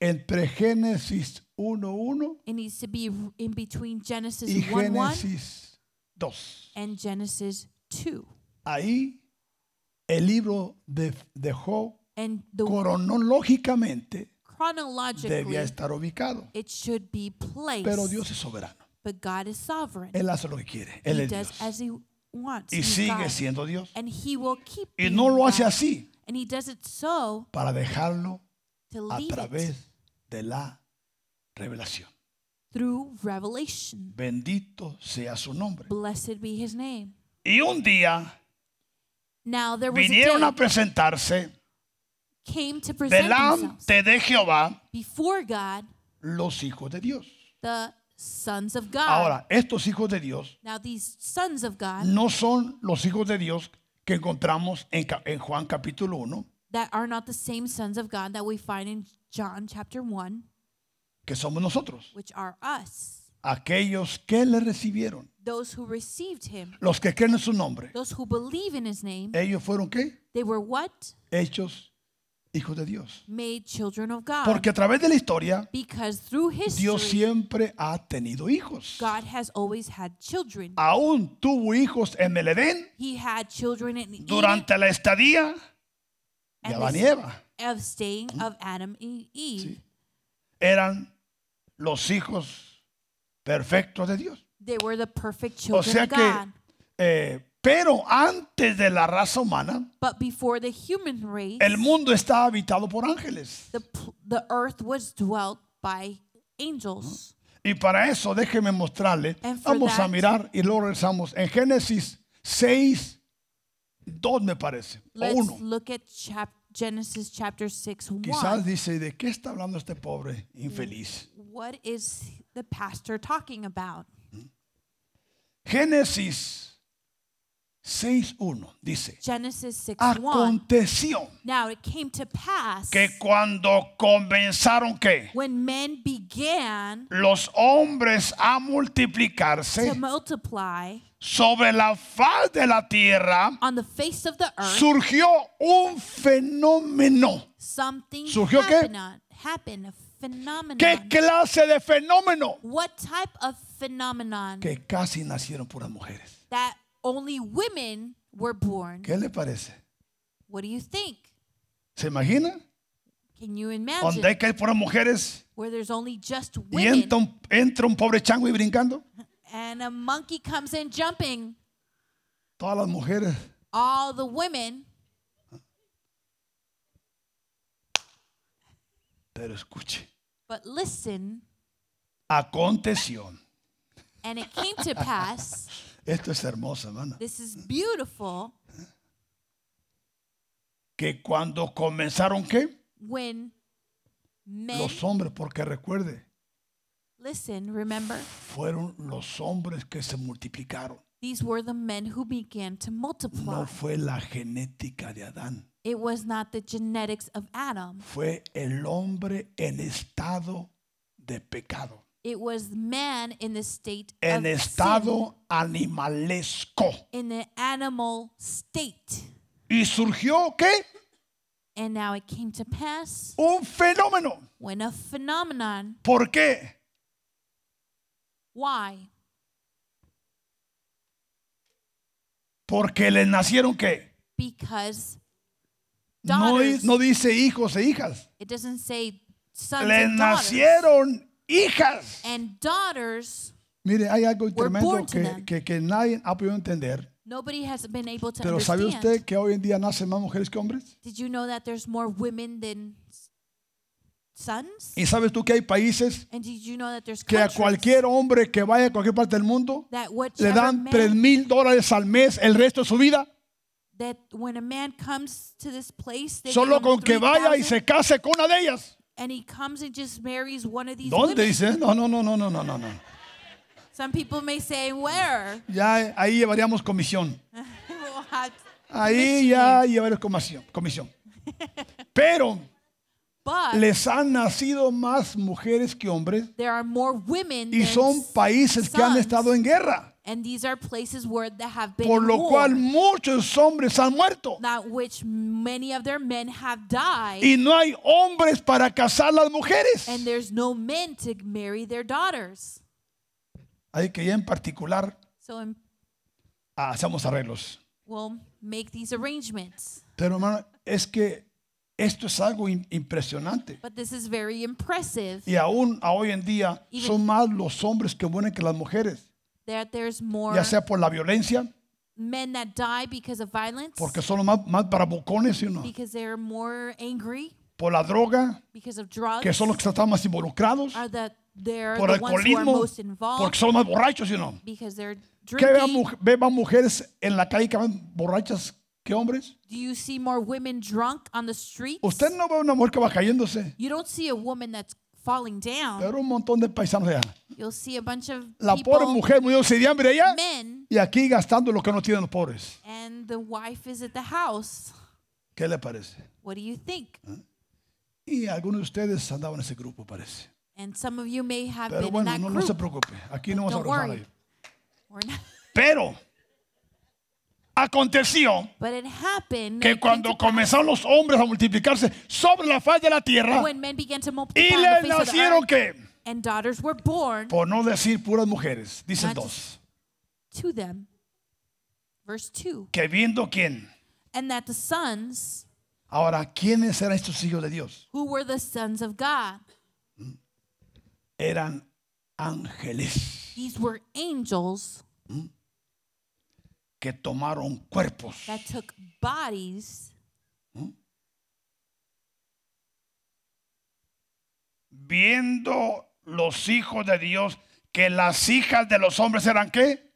entre Génesis 1.1 it needs to be in between Genesis y 1 1 Génesis 2. and Genesis 2. Ahí el libro de, de Job And the cronológicamente chronologically, debía estar ubicado. it should be placed. Pero Dios es soberano. but God is sovereign. Él hace lo que quiere. Él he es does Dios. as he wants. Y He's sigue God. siendo Dios. And he will keep Y being no lo hace God. así And he does it so para dejarlo to a leave it través de la revelación. through revelation. Bendito sea su nombre. Blessed be his name. Y un día Now there was a vinieron a day presentarse came to present themselves delante de Jehová before God los hijos de Dios. the sons of God. Ahora, estos hijos de Dios now these sons of God no son los hijos de Dios que encontramos en, ca- en Juan capítulo 1, that are not the same sons of God that we find in John chapter 1, que somos nosotros, which are us. aquellos que le recibieron, Those who received him, los que creen en su nombre. those who believe in his name, Ellos fueron qué? they were what? Hechos hijos de Dios. Made children of God. Porque a través de la historia, because through history, Dios siempre ha tenido hijos. God has always had children. Aún tuvo hijos en el Edén He had children in Eden durante la estadía de Adán y Eva. of staying of Adam and Eve. Eran los hijos perfectos de Dios. They were the perfect O children sea of que, God. eh, pero antes de la raza humana, But before the human race, el mundo está habitado por ángeles. the, pl- the earth was dwelt by angels. Y para eso déjeme mostrarle, And for vamos a that- mirar y luego regresamos en Génesis 6, 2 me parece, o Let's 1. look at chap- Genesis chapter 6 1. Quizás dice, ¿de qué está hablando este pobre infeliz? What is the pastor talking about? Génesis 6.1 dice, Genesis 6 Ah, 1. aconteció Now it came to pass que cuando comenzaron que when men began los hombres a to multiplicarse multiply sobre la faz de la tierra, on the face of the earth, surgió un fenómeno. something ¿Surgió qué? happened. on- happened, a phenomenon. ¿Qué clase de fenómeno? What type of phenomenon Que casi nacieron puras mujeres. that only women were born? ¿Qué le parece? What do you think? ¿Se imagina? Can you Donde imagine hay que hay puras mujeres where there's only just y women entra un, entra un pobre chango y brincando. and a monkey comes in jumping? Todas las mujeres. All the women, Pero escuche. but listen, Aconteció. and it came to pass. Esto es hermoso, hermano. This is beautiful Que cuando comenzaron qué? when men Los hombres, porque recuerde, listen, remember, fueron los hombres que se multiplicaron. these were the men who began to multiply. No fue la genética de Adán. It was not the genetics of Adam. Fue el hombre en estado de pecado. It was man in the state En of sin, estado animalesco. in the animal state. Y surgió qué? And now it came to pass Un fenómeno. when a phenomenon. ¿Por qué? Why? Porque les nacieron qué? Because No, daughters. no dice hijos e hijas. it doesn't say sons Les and daughters. nacieron hijas. And daughters. Mire, hay algo Were tremendo to que, them. que, que nadie ha podido entender. Nobody has been able to Pero ¿sabe understand. usted que hoy en día nacen más mujeres que hombres? Did you know that there's more women than s- sons? ¿Y sabes tú que hay países And did you know that there's que a countries cualquier hombre que vaya a cualquier parte del mundo that le whichever dan man- 3 mil dólares al mes el resto de su vida? that when a man comes to this place, they Solo him con que vaya y 3,000, se case con una de ellas. And he comes and just marries one of these ¿Dónde women. dice? No, no, no, no, no, no, no. no. Some people may say, where? Ya ahí llevaríamos comisión. We'll have Ahí ya llevaríamos comisión. comisión. Pero But les han nacido más mujeres que hombres there are more women y than son países que han sons, estado en guerra. And these are places where they have been Por in lo war, cual muchos hombres han muerto. not which many of their men have died, Y no hay hombres para casar las mujeres. and there's no men to marry their daughters. Hay que ya en particular So um, hacemos arreglos. we'll make these arrangements. Pero hermano, es que esto es algo im- impresionante. But this is very impressive Y aún a hoy en día Even- son más los hombres que mueren que las mujeres. That there's more Ya sea por la violencia, men that die because of violence, porque son los más, más bravucones, ¿sí o no? because they're more angry, por la droga, because of drugs, que son los que están más involucrados, are that they're por the el ones who are alcoholismo, most involved porque son los más borrachos, ¿sí o no? because they're ¿Qué ve, a drinking. mu- ve más mujeres en la calle que van borrachas que hombres? Do you see more women drunk on the streets? Usted no ve una mujer que va cayéndose, You don't see a woman that's falling down. pero un montón de paisanos allá. You'll see a bunch of La people, pobre mujer muriéndose de hambre allá men, y aquí gastando lo que no tienen los pobres. and the wife is at the house. ¿Qué le parece? What do you think? Y algunos de ustedes andaban en ese grupo, parece. And some of you may have Pero been in bueno, that no, no se group. preocupe. Aquí no vamos a Don't abrazar worry. ahí. We're not- Pero aconteció But it happened que it came cuando to pass comenzaron los hombres a multiplicarse sobre la faz de la tierra when men began to multiply y on le the face of the nacieron earth, que, and daughters were born por no decir puras mujeres, dicen Not dos, to them. Verse 2. que viendo quién. And that the sons, Ahora, ¿quiénes eran estos hijos de Dios? who were the sons of God, Eran ángeles these were angels que tomaron cuerpos. that took bodies, Viendo los hijos de Dios que las hijas de los hombres eran qué?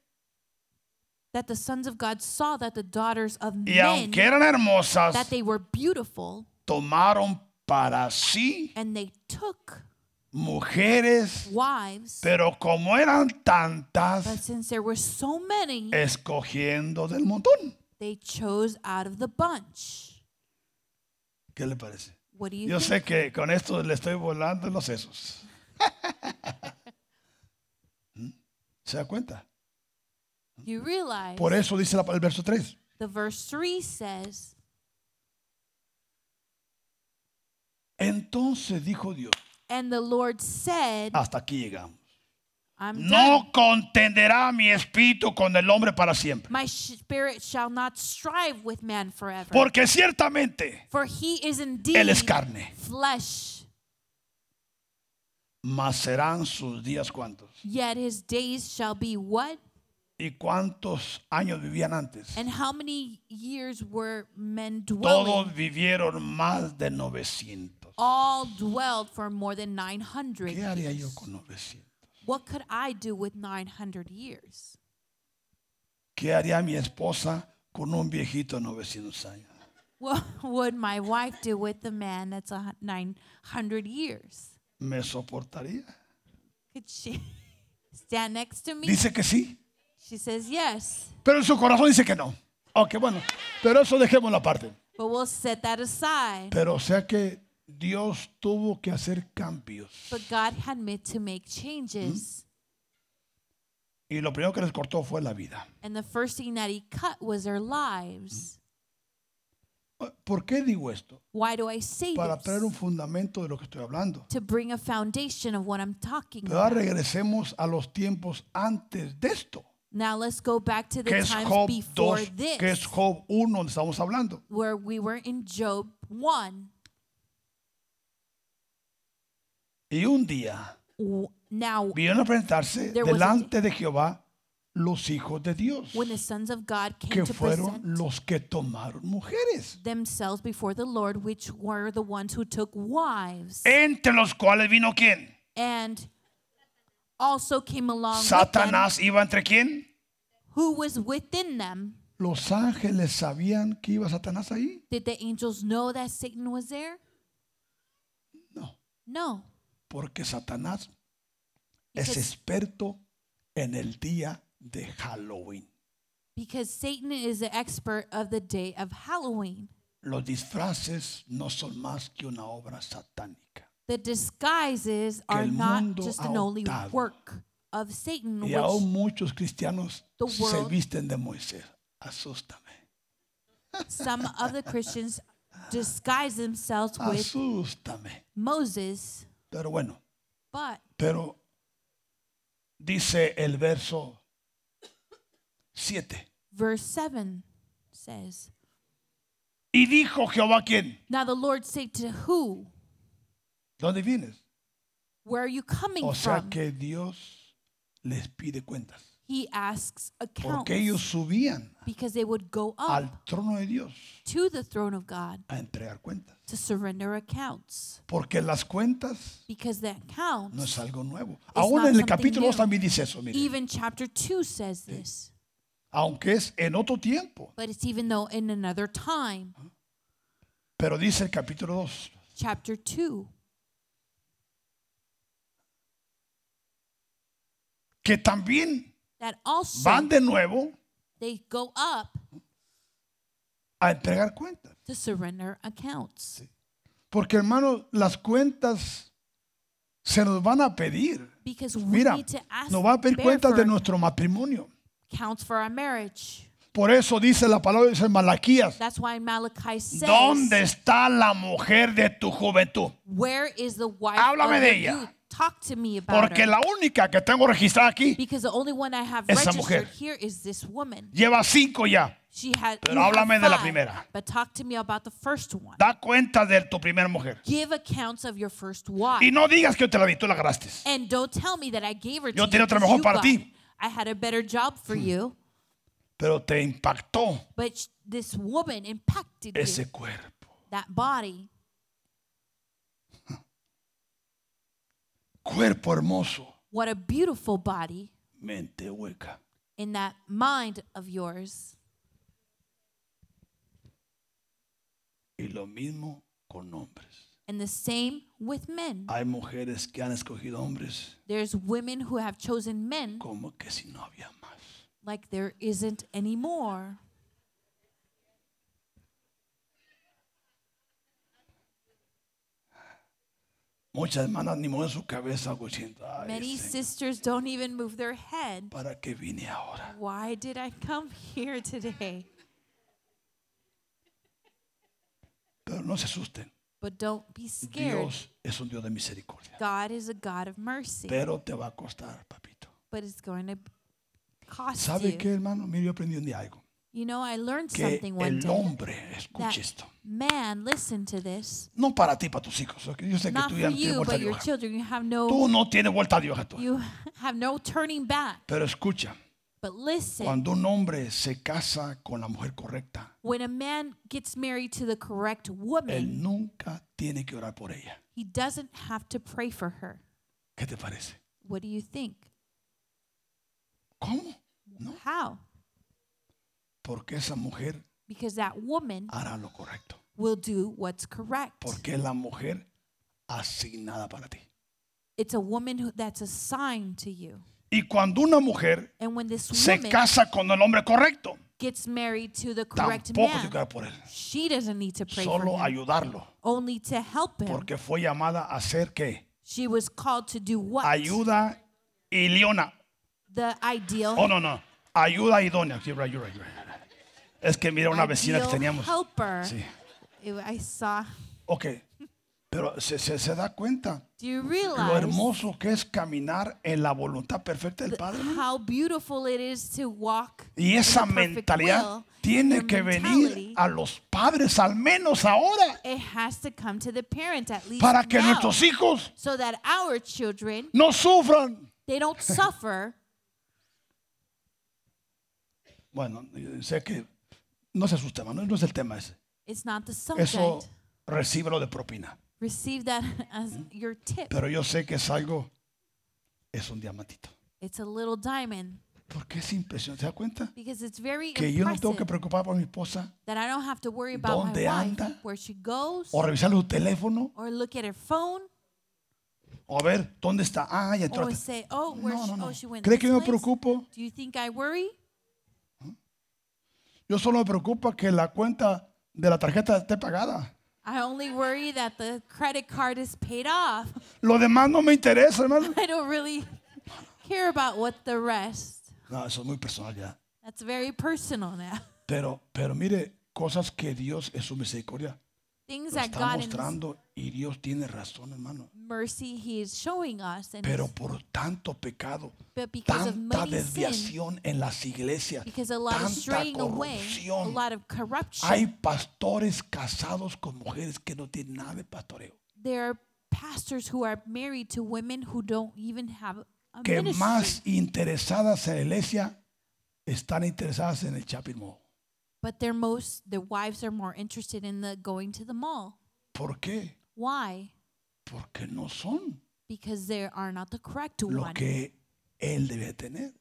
that the sons of God saw that the daughters of Y men, aunque eran hermosas, that they were beautiful, tomaron para sí and they took mujeres, wives. pero como eran But tantas, since there were so many, escogiendo del montón. they chose out of the bunch. ¿Qué le parece? What do you Yo think? sé que con esto le estoy volando los sesos. ¿Mm? ¿Se da cuenta? You realize Por eso dice la- el verso 3. the verse 3 says, Entonces dijo Dios, And the Lord said, hasta aquí llegamos. I'm done. No contenderá mi espíritu con el hombre para siempre. My spirit shall not strive with man forever. Porque ciertamente For he is indeed Él es carne. flesh, mas serán sus días cuantos. yet his days shall be what? ¿Y cuántos años vivían antes? And how many years were men Todos dwelling? vivieron más de 900. All dwelled for more than 900 ¿Qué haría yo years. con 900? What could I do with 900 years? ¿Qué haría mi esposa con un viejito de 900 años? What would my wife do with the man that's 900 years? ¿Me soportaría? Could she stand next to me? Dice que sí, She says yes. pero en su corazón dice que no. Ok, bueno, pero eso dejémoslo aparte. But we'll set that aside. Pero o sea que Dios tuvo que hacer cambios. But God had meant to make changes. Y lo primero que les cortó fue la vida. And the first thing that He cut was their lives. ¿Por qué digo esto? Why do I say Para traer un fundamento de lo que estoy hablando. To bring a foundation of what I'm talking Pero ahora about. regresemos a los tiempos antes de esto. Now let's go back to the es times Job before 2, this, que es Job 1 donde estamos hablando. where we were in Job 1. Y un día W- Now, vieron a presentarse There was a delante de Jehová los hijos de Dios, when the sons of God came que to fueron present los que tomaron mujeres, themselves before the Lord, which were the ones who took wives, entre los cuales vino quién? and also came along with Satanás iba entre quién? them, who was within them. Los ángeles sabían que iba Satanás ahí. Did the angels know that Satan was there? No, No, porque Satanás es Because- experto en el día de Halloween. because Satan is the expert of the day of Halloween. Los disfraces no son más que una obra satánica. The disguises are not just an only optado. work of Satan, Y aún muchos cristianos The se visten de Moisés. Asústame. some of the Christians disguise themselves with Asústame. Moses, Pero bueno, but pero dice el verso 7. verse 7 says, Y dijo Jehová quién? Now the Lord said to who? ¿Dónde vienes? Where are you coming O sea from? que Dios les pide cuentas. He asks accounts Porque ellos subían because they would go up al trono de Dios to the throne of God a entregar cuentas. to surrender accounts Porque las cuentas because the no accounts, es algo nuevo. It's Aún not en el something capítulo 2 new. también dice eso, mire. even chapter 2 says this, Aunque es en otro tiempo. but it's even though in another time, Pero dice el capítulo 2. chapter 2, Que también that also van de nuevo they go up a entregar cuentas. to surrender accounts. Porque hermano, las cuentas se nos van a pedir. Because we Mira, need to ask nos va a pedir cuentas de nuestro matrimonio. Accounts for our marriage. Por eso dice la palabra Malaquías. That's why Malachi says, ¿Dónde está la mujer de tu juventud? Where is the wife Háblame of de ella. youth? Talk to me about Porque her. la única que tengo registrada aquí Because the only one I have Esa mujer. here is this woman. lleva cinco ya. She had. Pero háblame de la primera. But talk to me about the first one. Da cuenta de tu primera mujer. Give accounts of your first wife. Y no digas que yo te la di, tú la agarraste. and don't tell me that I gave her Yo tenía otra mejor para ti. I had a better job for hmm. you, Pero te impactó but this woman impacted you, cuerpo. that body, Cuerpo hermoso, what a beautiful body mente hueca. in that mind of yours. Y lo mismo con hombres. And the same with men. Hay mujeres que han escogido hombres There's women who have chosen men como que si no había más. like there isn't any more. Muchas hermanas ni mueven su cabeza algo Many sisters don't even move their head. ¿para qué vine ahora? Why did I come here today? Pero no se asusten. But don't be scared. Dios es un Dios de misericordia. God is a God of mercy, Pero te va a costar, papito. but it's going to cost ¿Sabe you. qué, hermano? Mire, yo aprendí un día algo. You know, I learned Que something one el day. hombre, escuche esto. man, listen to this. No para ti, para tus hijos. ok, Yo sé que Not tú for ya no tienes you, vuelta but de your hoja. children. You have no, Tú no tienes vuelta de hoja tú. you have no turning back. Pero escucha, But listen, cuando un hombre se casa con la mujer correcta, when a man gets married to the correct él woman, nunca tiene que orar por ella. he doesn't have to pray for her. ¿Qué te parece? What do you think? ¿Cómo? No, How? porque esa mujer Because that woman hará lo correcto. will do what's correct. Porque es la mujer asignada para ti. It's a woman who, that's assigned to you. Y cuando una mujer se casa con el hombre correcto, gets married to the correct tampoco man, que por él. she doesn't need to pray for Solo him, ayudarlo. only to help him. Porque fue llamada a ser qué? She was called to do what? Ayuda iliona. The ideal, Oh, no, no. Ayuda idónea. Sí, right, you're right, you're right. Es que mira una vecina que ideal teníamos. helper. Sí. I saw. Ok. Pero se, se, se da cuenta Do you lo hermoso que es caminar en la voluntad perfecta del Padre. how beautiful it is to walk Y in esa the perfect mentalidad will, tiene your que mentality, venir a los padres al menos ahora It has to come to the parent at least para que now, nuestros hijos so that our children no sufran. they don't suffer. Bueno, sé que no se asuste, hermano, no es el tema ese. It's not the Eso recíbelo de propina. Receive that as your tip. Pero yo sé que es algo, es un diamantito. It's a little diamond Porque es impresionante. ¿Se da cuenta? because it's very Que yo no tengo que preocupar por mi esposa that I don't have to worry about my ¿Dónde wife, anda? where she goes, o revisar su teléfono or look at her phone, o a ver dónde está. Ah, ya entró. or say, "Oh, where No, she, no, no. oh, she went." ¿Cree que me place. preocupo? Do you think I worry? Yo solo me preocupa que la cuenta de la tarjeta esté pagada. I only worry that the credit card is paid off. Lo demás no me interesa, hermano. I don't really care about what the rest. No, eso es muy personal ya. That's very personal now. Pero, pero mire, cosas que Dios en su misericordia Things lo that está God in mostrando y Dios tiene razón, hermano. mercy He is showing us, and Pero por tanto pecado, but because of tanta many sin, desviación en las iglesias, because a lot of tanta straying away, a corrupción. lot of corruption. Hay pastores casados con mujeres que no tienen nada de pastoreo. there are pastors who are married to women who don't even have a Que ministry. más interesadas en la iglesia están interesadas en el shopping mall. But their most their wives are more interested in the going to the mall. ¿Por qué? Why? Porque no son Because they are not the correct lo one. que él debe tener.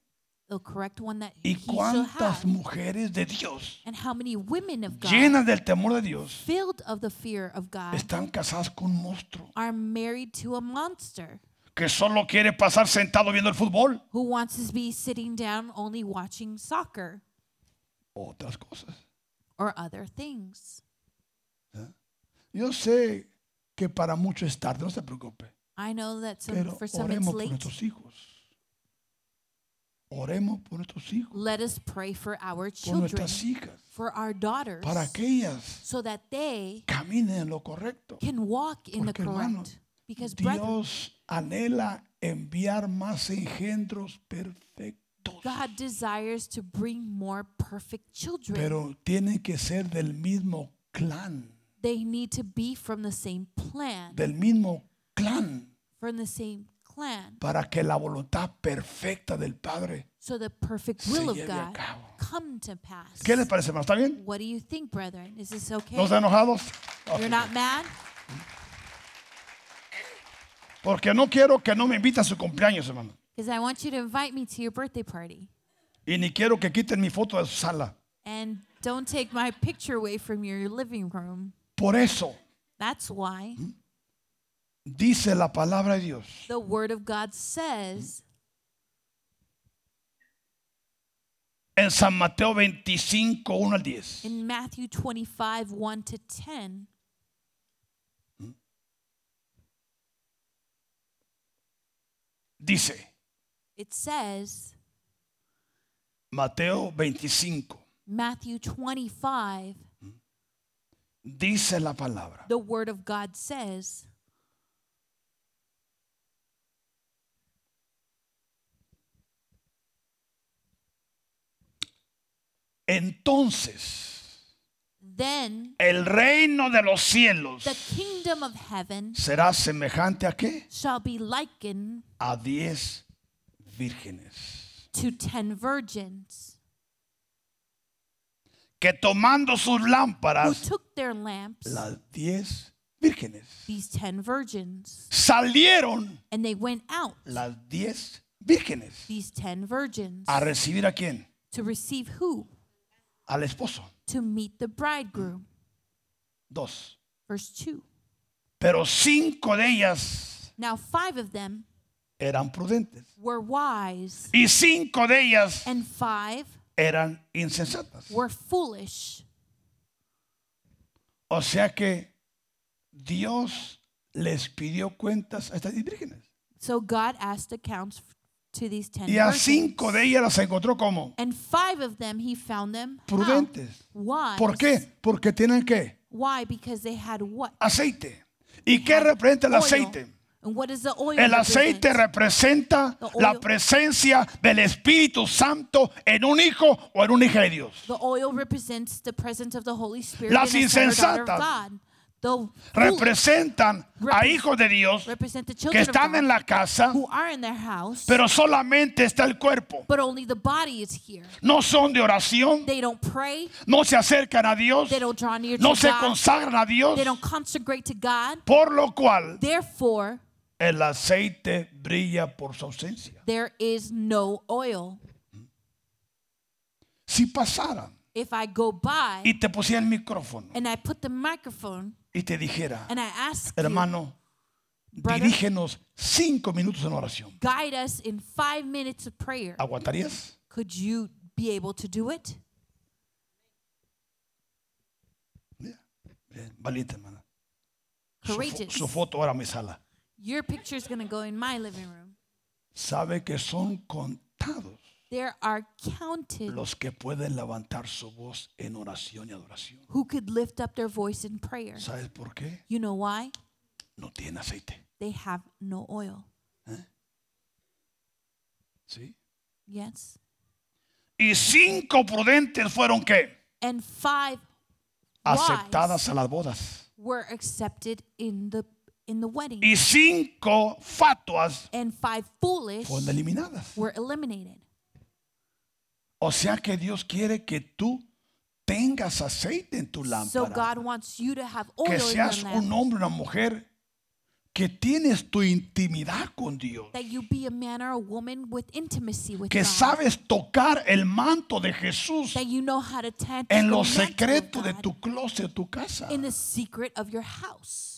The correct one that ¿Y he should cuántas have. mujeres de Dios And how many women of God llenas del temor de Dios filled of the fear of God están casadas con un monstruo are married to a monster que solo quiere pasar sentado viendo el fútbol who wants to be sitting down only watching soccer otras cosas? or other things. ¿Eh? Yo sé que para muchos es tarde, no se preocupe, I know that some, pero for some it's oremos por late. nuestros hijos. Oremos por nuestros hijos, Let us pray for our por children, nuestras hijas, for our daughters, para que ellas so that they caminen en lo correcto. can walk in the Porque, correct. Because brethren, Dios anhela enviar más engendros perfectos, God desires to bring more perfect children. pero tienen que ser del mismo clan, they need to be from the same plan, del mismo clan, from the same clan, para que la voluntad perfecta del Padre. so the perfect Se will of lleve a God cabo. come to pass. ¿Qué les parece, hermano? ¿Está bien? What do you think, brethren? Is this okay? ¿No están enojados? Ok. You're not mad? Porque no quiero que no me inviten a su cumpleaños, hermano. Because I want you to invite me to your birthday party. Y ni quiero que quiten mi foto de su sala. And don't take my picture away from your living room. Por eso, That's why Dice la palabra de Dios The Word of God says en San Mateo 25, 1 al 10. in Matthew 25 1 to 10. Dice It says, Mateo 25, Matthew 25, dice la palabra. the Word of God says, Entonces, Then el reino de los cielos the kingdom of heaven será semejante a qué? shall be likened A diez vírgenes. to ten virgins Que tomando sus who lámparas, took their lamps, las diez vírgenes, these ten virgins, salieron and they went out, las diez vírgenes these ten virgins, a recibir a quién? to receive who? Al esposo. To meet the bridegroom. Dos. Verse 2. Pero cinco de ellas Now five of them eran prudentes were wise, y cinco de ellas and five eran insensatas. were foolish. O sea que Dios les pidió cuentas a estas diez vírgenes. So God asked accounts to these ten Y a cinco de ellas las encontró como And five of them he found them prudentes. Wise. ¿Por qué? Porque tienen qué? Why? Because they had what? Aceite. ¿Y qué representa el aceite? And what does the oil El aceite representa la presencia del Espíritu Santo en un hijo o en una hija de Dios. The oil represents the presence of the Holy Spirit Las insensatas Representan a hijos de Dios que están en la casa, who are in their house, pero solamente está el cuerpo. but only the body is here. No son de oración, They don't pray. no se acercan a Dios, They don't draw near no to se God. consagran a Dios, They don't consecrate to God. por lo cual el aceite brilla por su ausencia. there is no oil. Si pasara If I go by y te pusiera el micrófono and I put the microphone y te dijera, and I ask you, hermano, brother, dirígenos cinco minutos en oración. guide us in five minutes of prayer, ¿Aguantarías? could you be able to do it? Bien, valiente, hermana. Su, fo- Courageous. su foto ahora me sala. Your picture is going to go in my living room. Sabe que son contados There are counted los que pueden levantar su voz en oración y adoración. who could lift up their voice in prayer. ¿Sabes por qué? You know why? No tiene aceite. They have no oil. ¿Sí? Yes. Y cinco prudentes fueron qué? And five Aceptadas wise a las bodas. were accepted in the in the wedding. Y cinco fatuas And five foolish fueron eliminadas. were eliminated. O sea que Dios quiere que tú tengas aceite en tu So lámpara. God wants you to have oil Que in seas your un hombre, una mujer que tienes tu intimidad con Dios. That you be a man or a woman with intimacy with Que God. sabes tocar el manto de Jesús That you know how to touch en the lo secreto de tu closet, tu casa. in the secret of your house.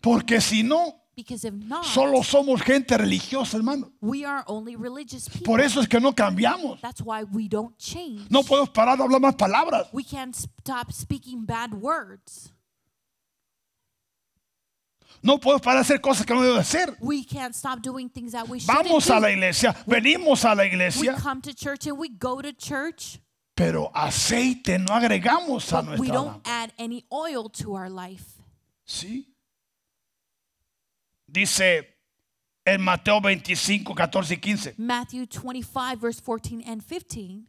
Porque si no, Because if not, solo somos gente religiosa, hermano. we are only religious people. Por eso es que no cambiamos. That's why we don't change. No podemos parar de hablar más palabras. We can't stop speaking bad words. No podemos parar de hacer cosas que no debemos hacer. We can't stop doing things that we Vamos a do. la iglesia, venimos a la We iglesia, come to church and we go to church, pero aceite no agregamos a but we nuestra don't lámpara. add any oil to our life. Sí. Dice en Mateo 25, 14 y 15. Matthew 25, verse 14 and 15.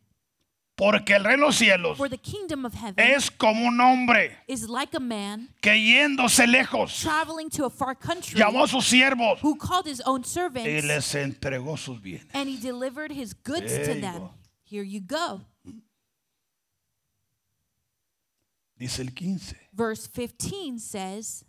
Porque el reino de los cielos For the kingdom of heaven es como un hombre is like a man que yéndose lejos traveling to a far country llamó a sus siervos who called his own y servants les entregó sus bienes. and he delivered his goods There to them. go. Here you go. Dice el 15. Verse 15 says,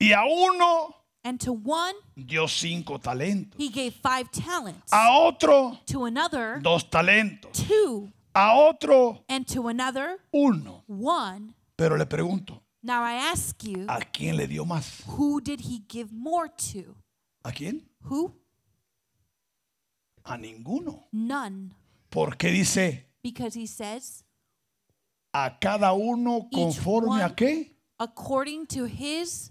Y a uno And to one dio cinco talentos. he gave five talents, A otro to another dos talentos. two, a otro and to another uno. one. Pero le pregunto, Now I ask you, ¿a quién le dio más? who did he give more to? ¿A quién? Who? A ninguno. None. Porque dice Because he says, a cada uno conforme a one. qué. according to his,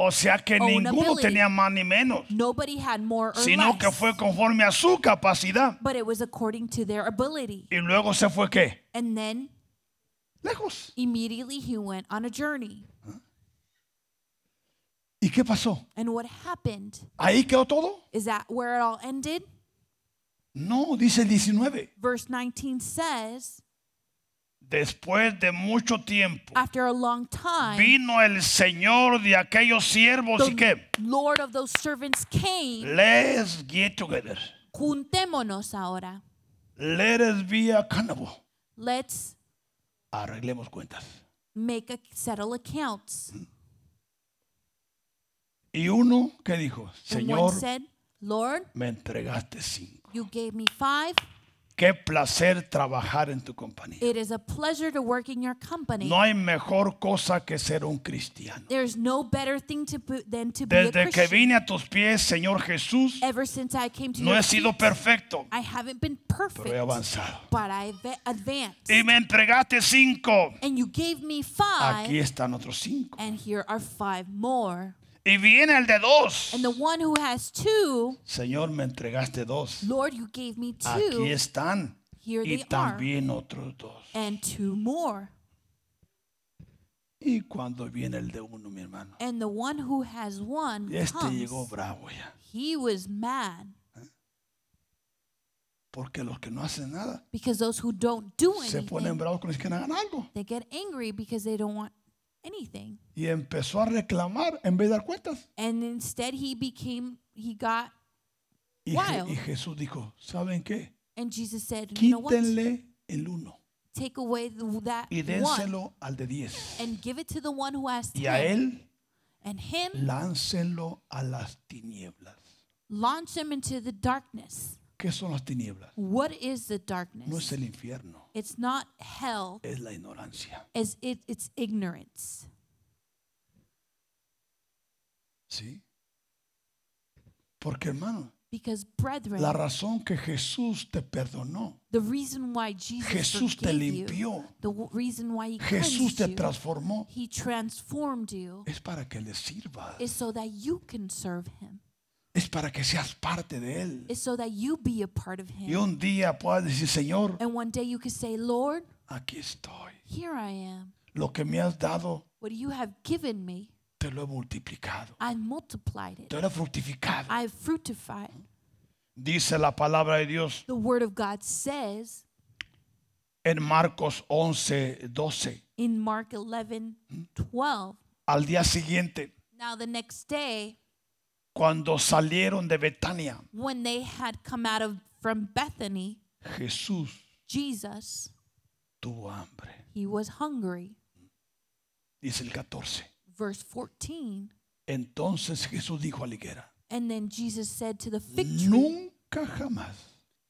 O sea que ninguno ability. tenía más ni menos, nobody had more or sino que less. fue conforme a su capacidad. But it was according to their ability. Y luego se fue qué? And then Lejos. immediately he went on a journey. ¿Y qué pasó? And what happened? ¿Ahí quedó todo? Is that where it all ended? No, dice el 19. Verse 19 says, Después de mucho tiempo after a long time, vino el Señor de aquellos siervos y qué? Lord of those servants came. Let's get together. Juntémonos ahora. Let us be accountable. Let's Arreglemos cuentas. make a settle accounts. Y uno que dijo, Señor, said, Lord, me entregaste cinco. you gave me five. Qué placer trabajar en tu compañía. It is a pleasure to work in your company. No hay mejor cosa que ser un cristiano. There's no better thing to put than to be a Desde que vine a tus pies, Señor Jesús, Ever since I came to no your he sido perfecto, I haven't been pero he perfect, avanzado. but I've advanced. Y me entregaste cinco. And you gave me five, Aquí están otros cinco. and here are five more. Y viene el de dos. And the one who has two, Señor, me entregaste dos. Lord, you gave me Aquí two, están. Here Y they are. otros dos. and two more. Y cuando viene el de uno, mi hermano. And the one who has one Este comes. llegó bravo ya. He was mad Porque los que no hacen nada because those who don't do se ponen anything, bravos cuando quieren hagan algo. they get angry because they don't want anything. Y empezó a reclamar en vez de dar cuentas. And instead, he became, he got, Y, Je- Wild. y Jesús dijo, ¿saben qué? and Jesus said, you know what? Quítenle el uno Take away the, that y one dénselo al de diez. and give it to the one who has Y a ten. él And him, láncenlo a las tinieblas. launch him into the darkness. ¿Qué son las tinieblas? What is the No es darkness? el infierno, It's not hell, es la ignorancia. as it, it's ignorance. ¿Sí? Porque hermano, Because, brethren, la razón que Jesús te perdonó, the reason why Jesus Jesús te forgave you, limpió, the w- reason why he Jesús cleansed te you, transformó, he transformed you, es para que le sirvas. is so that you can serve him. Es para que seas parte de Él. So that you be a part of Y him. un día puedas decir, Señor, And one day you could say, Lord, aquí estoy. here I am. Lo que me has dado, What you have given me, te lo he multiplicado. I multiplied it. Te lo he fructificado. I've fructified. Dice la palabra de Dios The word of God says en Marcos 11, 12. in Mark 11, 12. Al día siguiente, Now the next day, cuando salieron de Betania, when they had come out of from Bethany, Jesús Jesus, tuvo hambre. he was hungry. Dice el 14. Verse 14. Entonces Jesús dijo a la higuera, And then Jesus said to the fig tree, nunca jamás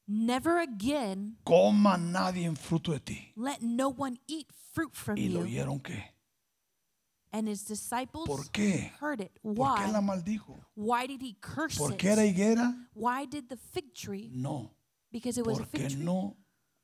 Never again coma nadie en fruto de ti. let no one eat fruit from Y lo oyeron que. And his disciples ¿Por qué? heard it. ¿Por qué la Why? maldijo? Why did he curse ¿Por it? qué era higuera? Why did the fig tree? No, Because it was a fig tree. no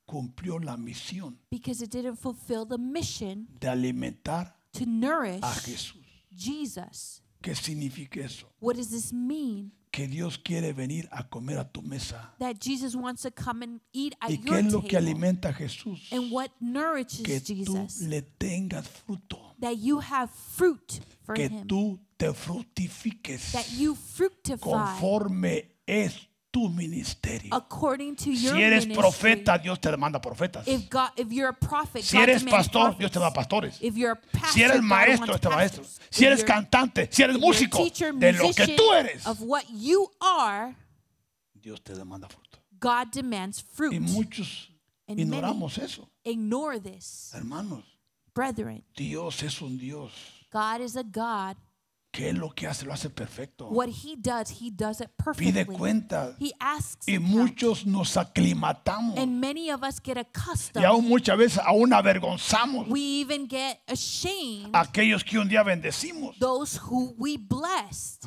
cumplió la misión Because it didn't fulfill the mission de alimentar to nourish a Jesús. Jesus. ¿Qué significa eso? What does this mean? Que Dios quiere venir a comer a tu mesa. That Jesus wants to come and eat at ¿Y qué your es lo que table. alimenta a Jesús? And what nourishes Que tú Jesus? le tengas fruto. That you have fruit for Que him. tú te fructifiques That you fructify conforme es tu ministerio. according to Si your eres ministry. profeta, Dios te manda profetas. If God, if you're a prophet, Si God eres pastor, prophets. Dios te da pastores. If you're a pastor, Si eres God maestro, wants este maestro. pastors. Si eres cantante, si eres músico, teacher, de lo que tú eres, of what you are, Dios te demanda fruto. God demands fruit. Y muchos And ignoramos eso. Ignore this, Hermanos, brethren. Dios es un Dios God is a God ¿Qué es lo que hace? Lo hace perfecto. What he does, he does it Pide perfectly. cuenta. He asks Y muchos nos aclimatamos. and many of us get Y accustomed. aún muchas veces aún avergonzamos we even get ashamed aquellos que un día bendecimos. those who we blessed.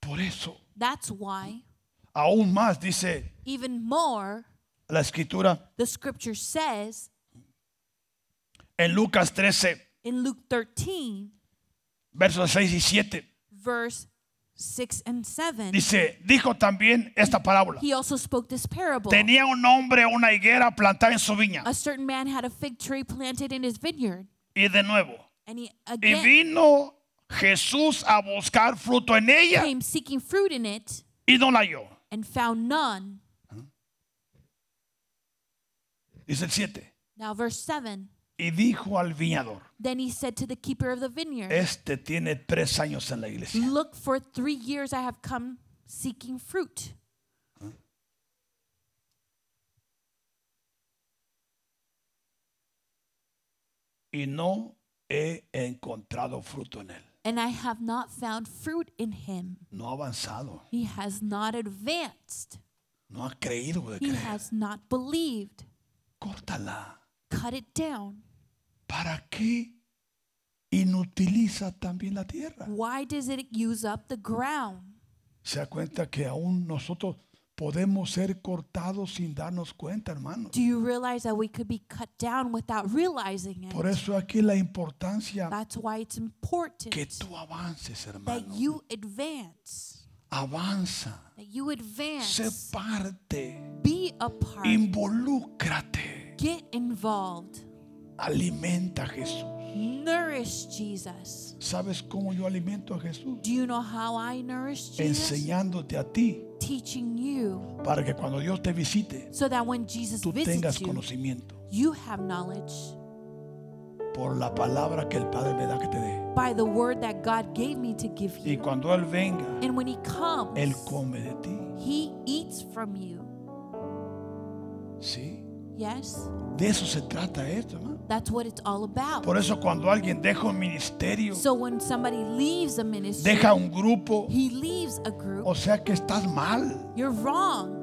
Por eso, That's why, aún más dice even more, la escritura the scripture says en Lucas 13, in Luke 13, versos 6 y 7. verse 6 and 7, Dice, dijo también esta parábola. he also spoke this parable. Tenía un hombre una higuera plantada en su viña. A certain man had a fig tree planted in his vineyard, Y de nuevo, and he y again vino Jesús a buscar fruto en ella came seeking fruit in it y no la halló. and found none. Dice el 7. Now, verse 7 Y dijo al viñador, Then he said to the keeper of the vineyard, este tiene tres años en la iglesia. Look, for three years I have come seeking fruit. Y no he encontrado fruto en él. and I have not found fruit in him. No ha avanzado. He has not advanced. No ha creído de He creer. has not believed. Córtala. Cut it down. ¿Para qué inutiliza también la tierra? Why does it use up the ground? Se da cuenta que aún nosotros podemos ser cortados sin darnos cuenta, hermanos. Do you realize that we could be cut down without realizing it? Por eso aquí la importancia That's why it's important que tú avances, that hermano. you advance. Avanza. That you Sé advance. parte. Be a part. Involúcrate. Get involved. Alimenta a Jesús. Nourish Jesus. ¿Sabes cómo yo alimento a Jesús? Do you know how I nourish Jesus? Enseñándote a ti Teaching you para que cuando Dios te visite, so that when Jesus tú tengas you, conocimiento you have knowledge por la palabra que el Padre me da que te dé. by the word that God gave me to give Y you. cuando Él venga, And when He comes, Él come de ti. He eats from you. ¿Sí? Yes? De eso se trata esto. That's what it's all about. Por eso cuando alguien deja un ministerio, So when somebody leaves a ministry, deja un grupo, he leaves a group, o sea que estás mal, you're wrong.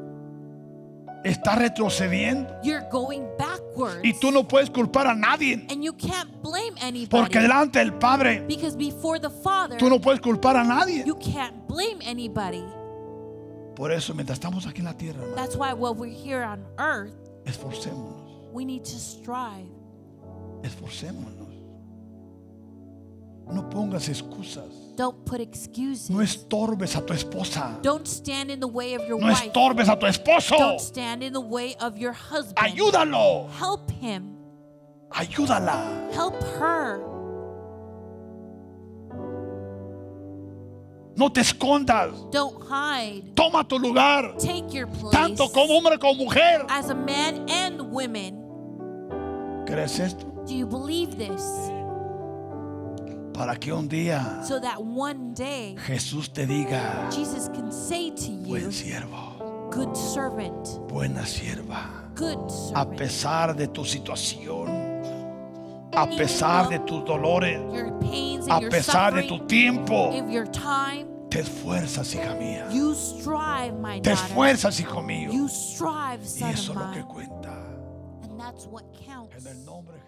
estás retrocediendo. You're going backwards. Y tú no puedes culpar a nadie, and you can't blame anybody. porque delante del Padre because before the Father, tú no puedes culpar a nadie. you can't blame anybody. Por eso mientras estamos aquí en la tierra, hermano, That's why while we're here on earth, esforcémonos, we need to strive. esforcémonos. No pongas excusas. Don't put excuses. No estorbes a tu esposa. Don't stand in the way of your No wife. estorbes a tu esposo. Don't stand in the way of your husband. Ayúdalo. Help him. Ayúdala. Help her. No te escondas. Don't hide. Toma tu lugar. Take your place. Tanto como hombre como mujer. As a man and women, ¿Crees esto? do you believe this? Para que un día So that one day Jesús te diga, Jesus can say to buen you, siervo, Good servant, buena sierva. good A servant. pesar de tu situación, a pesar de tus dolores, Your pains a pesar de tu tiempo, of your time, te esfuerzas, hija mía. you strive, my Te esfuerzas, hijo mío. You strive, Y son eso of es lo que cuenta. And that's what counts. En el nombre.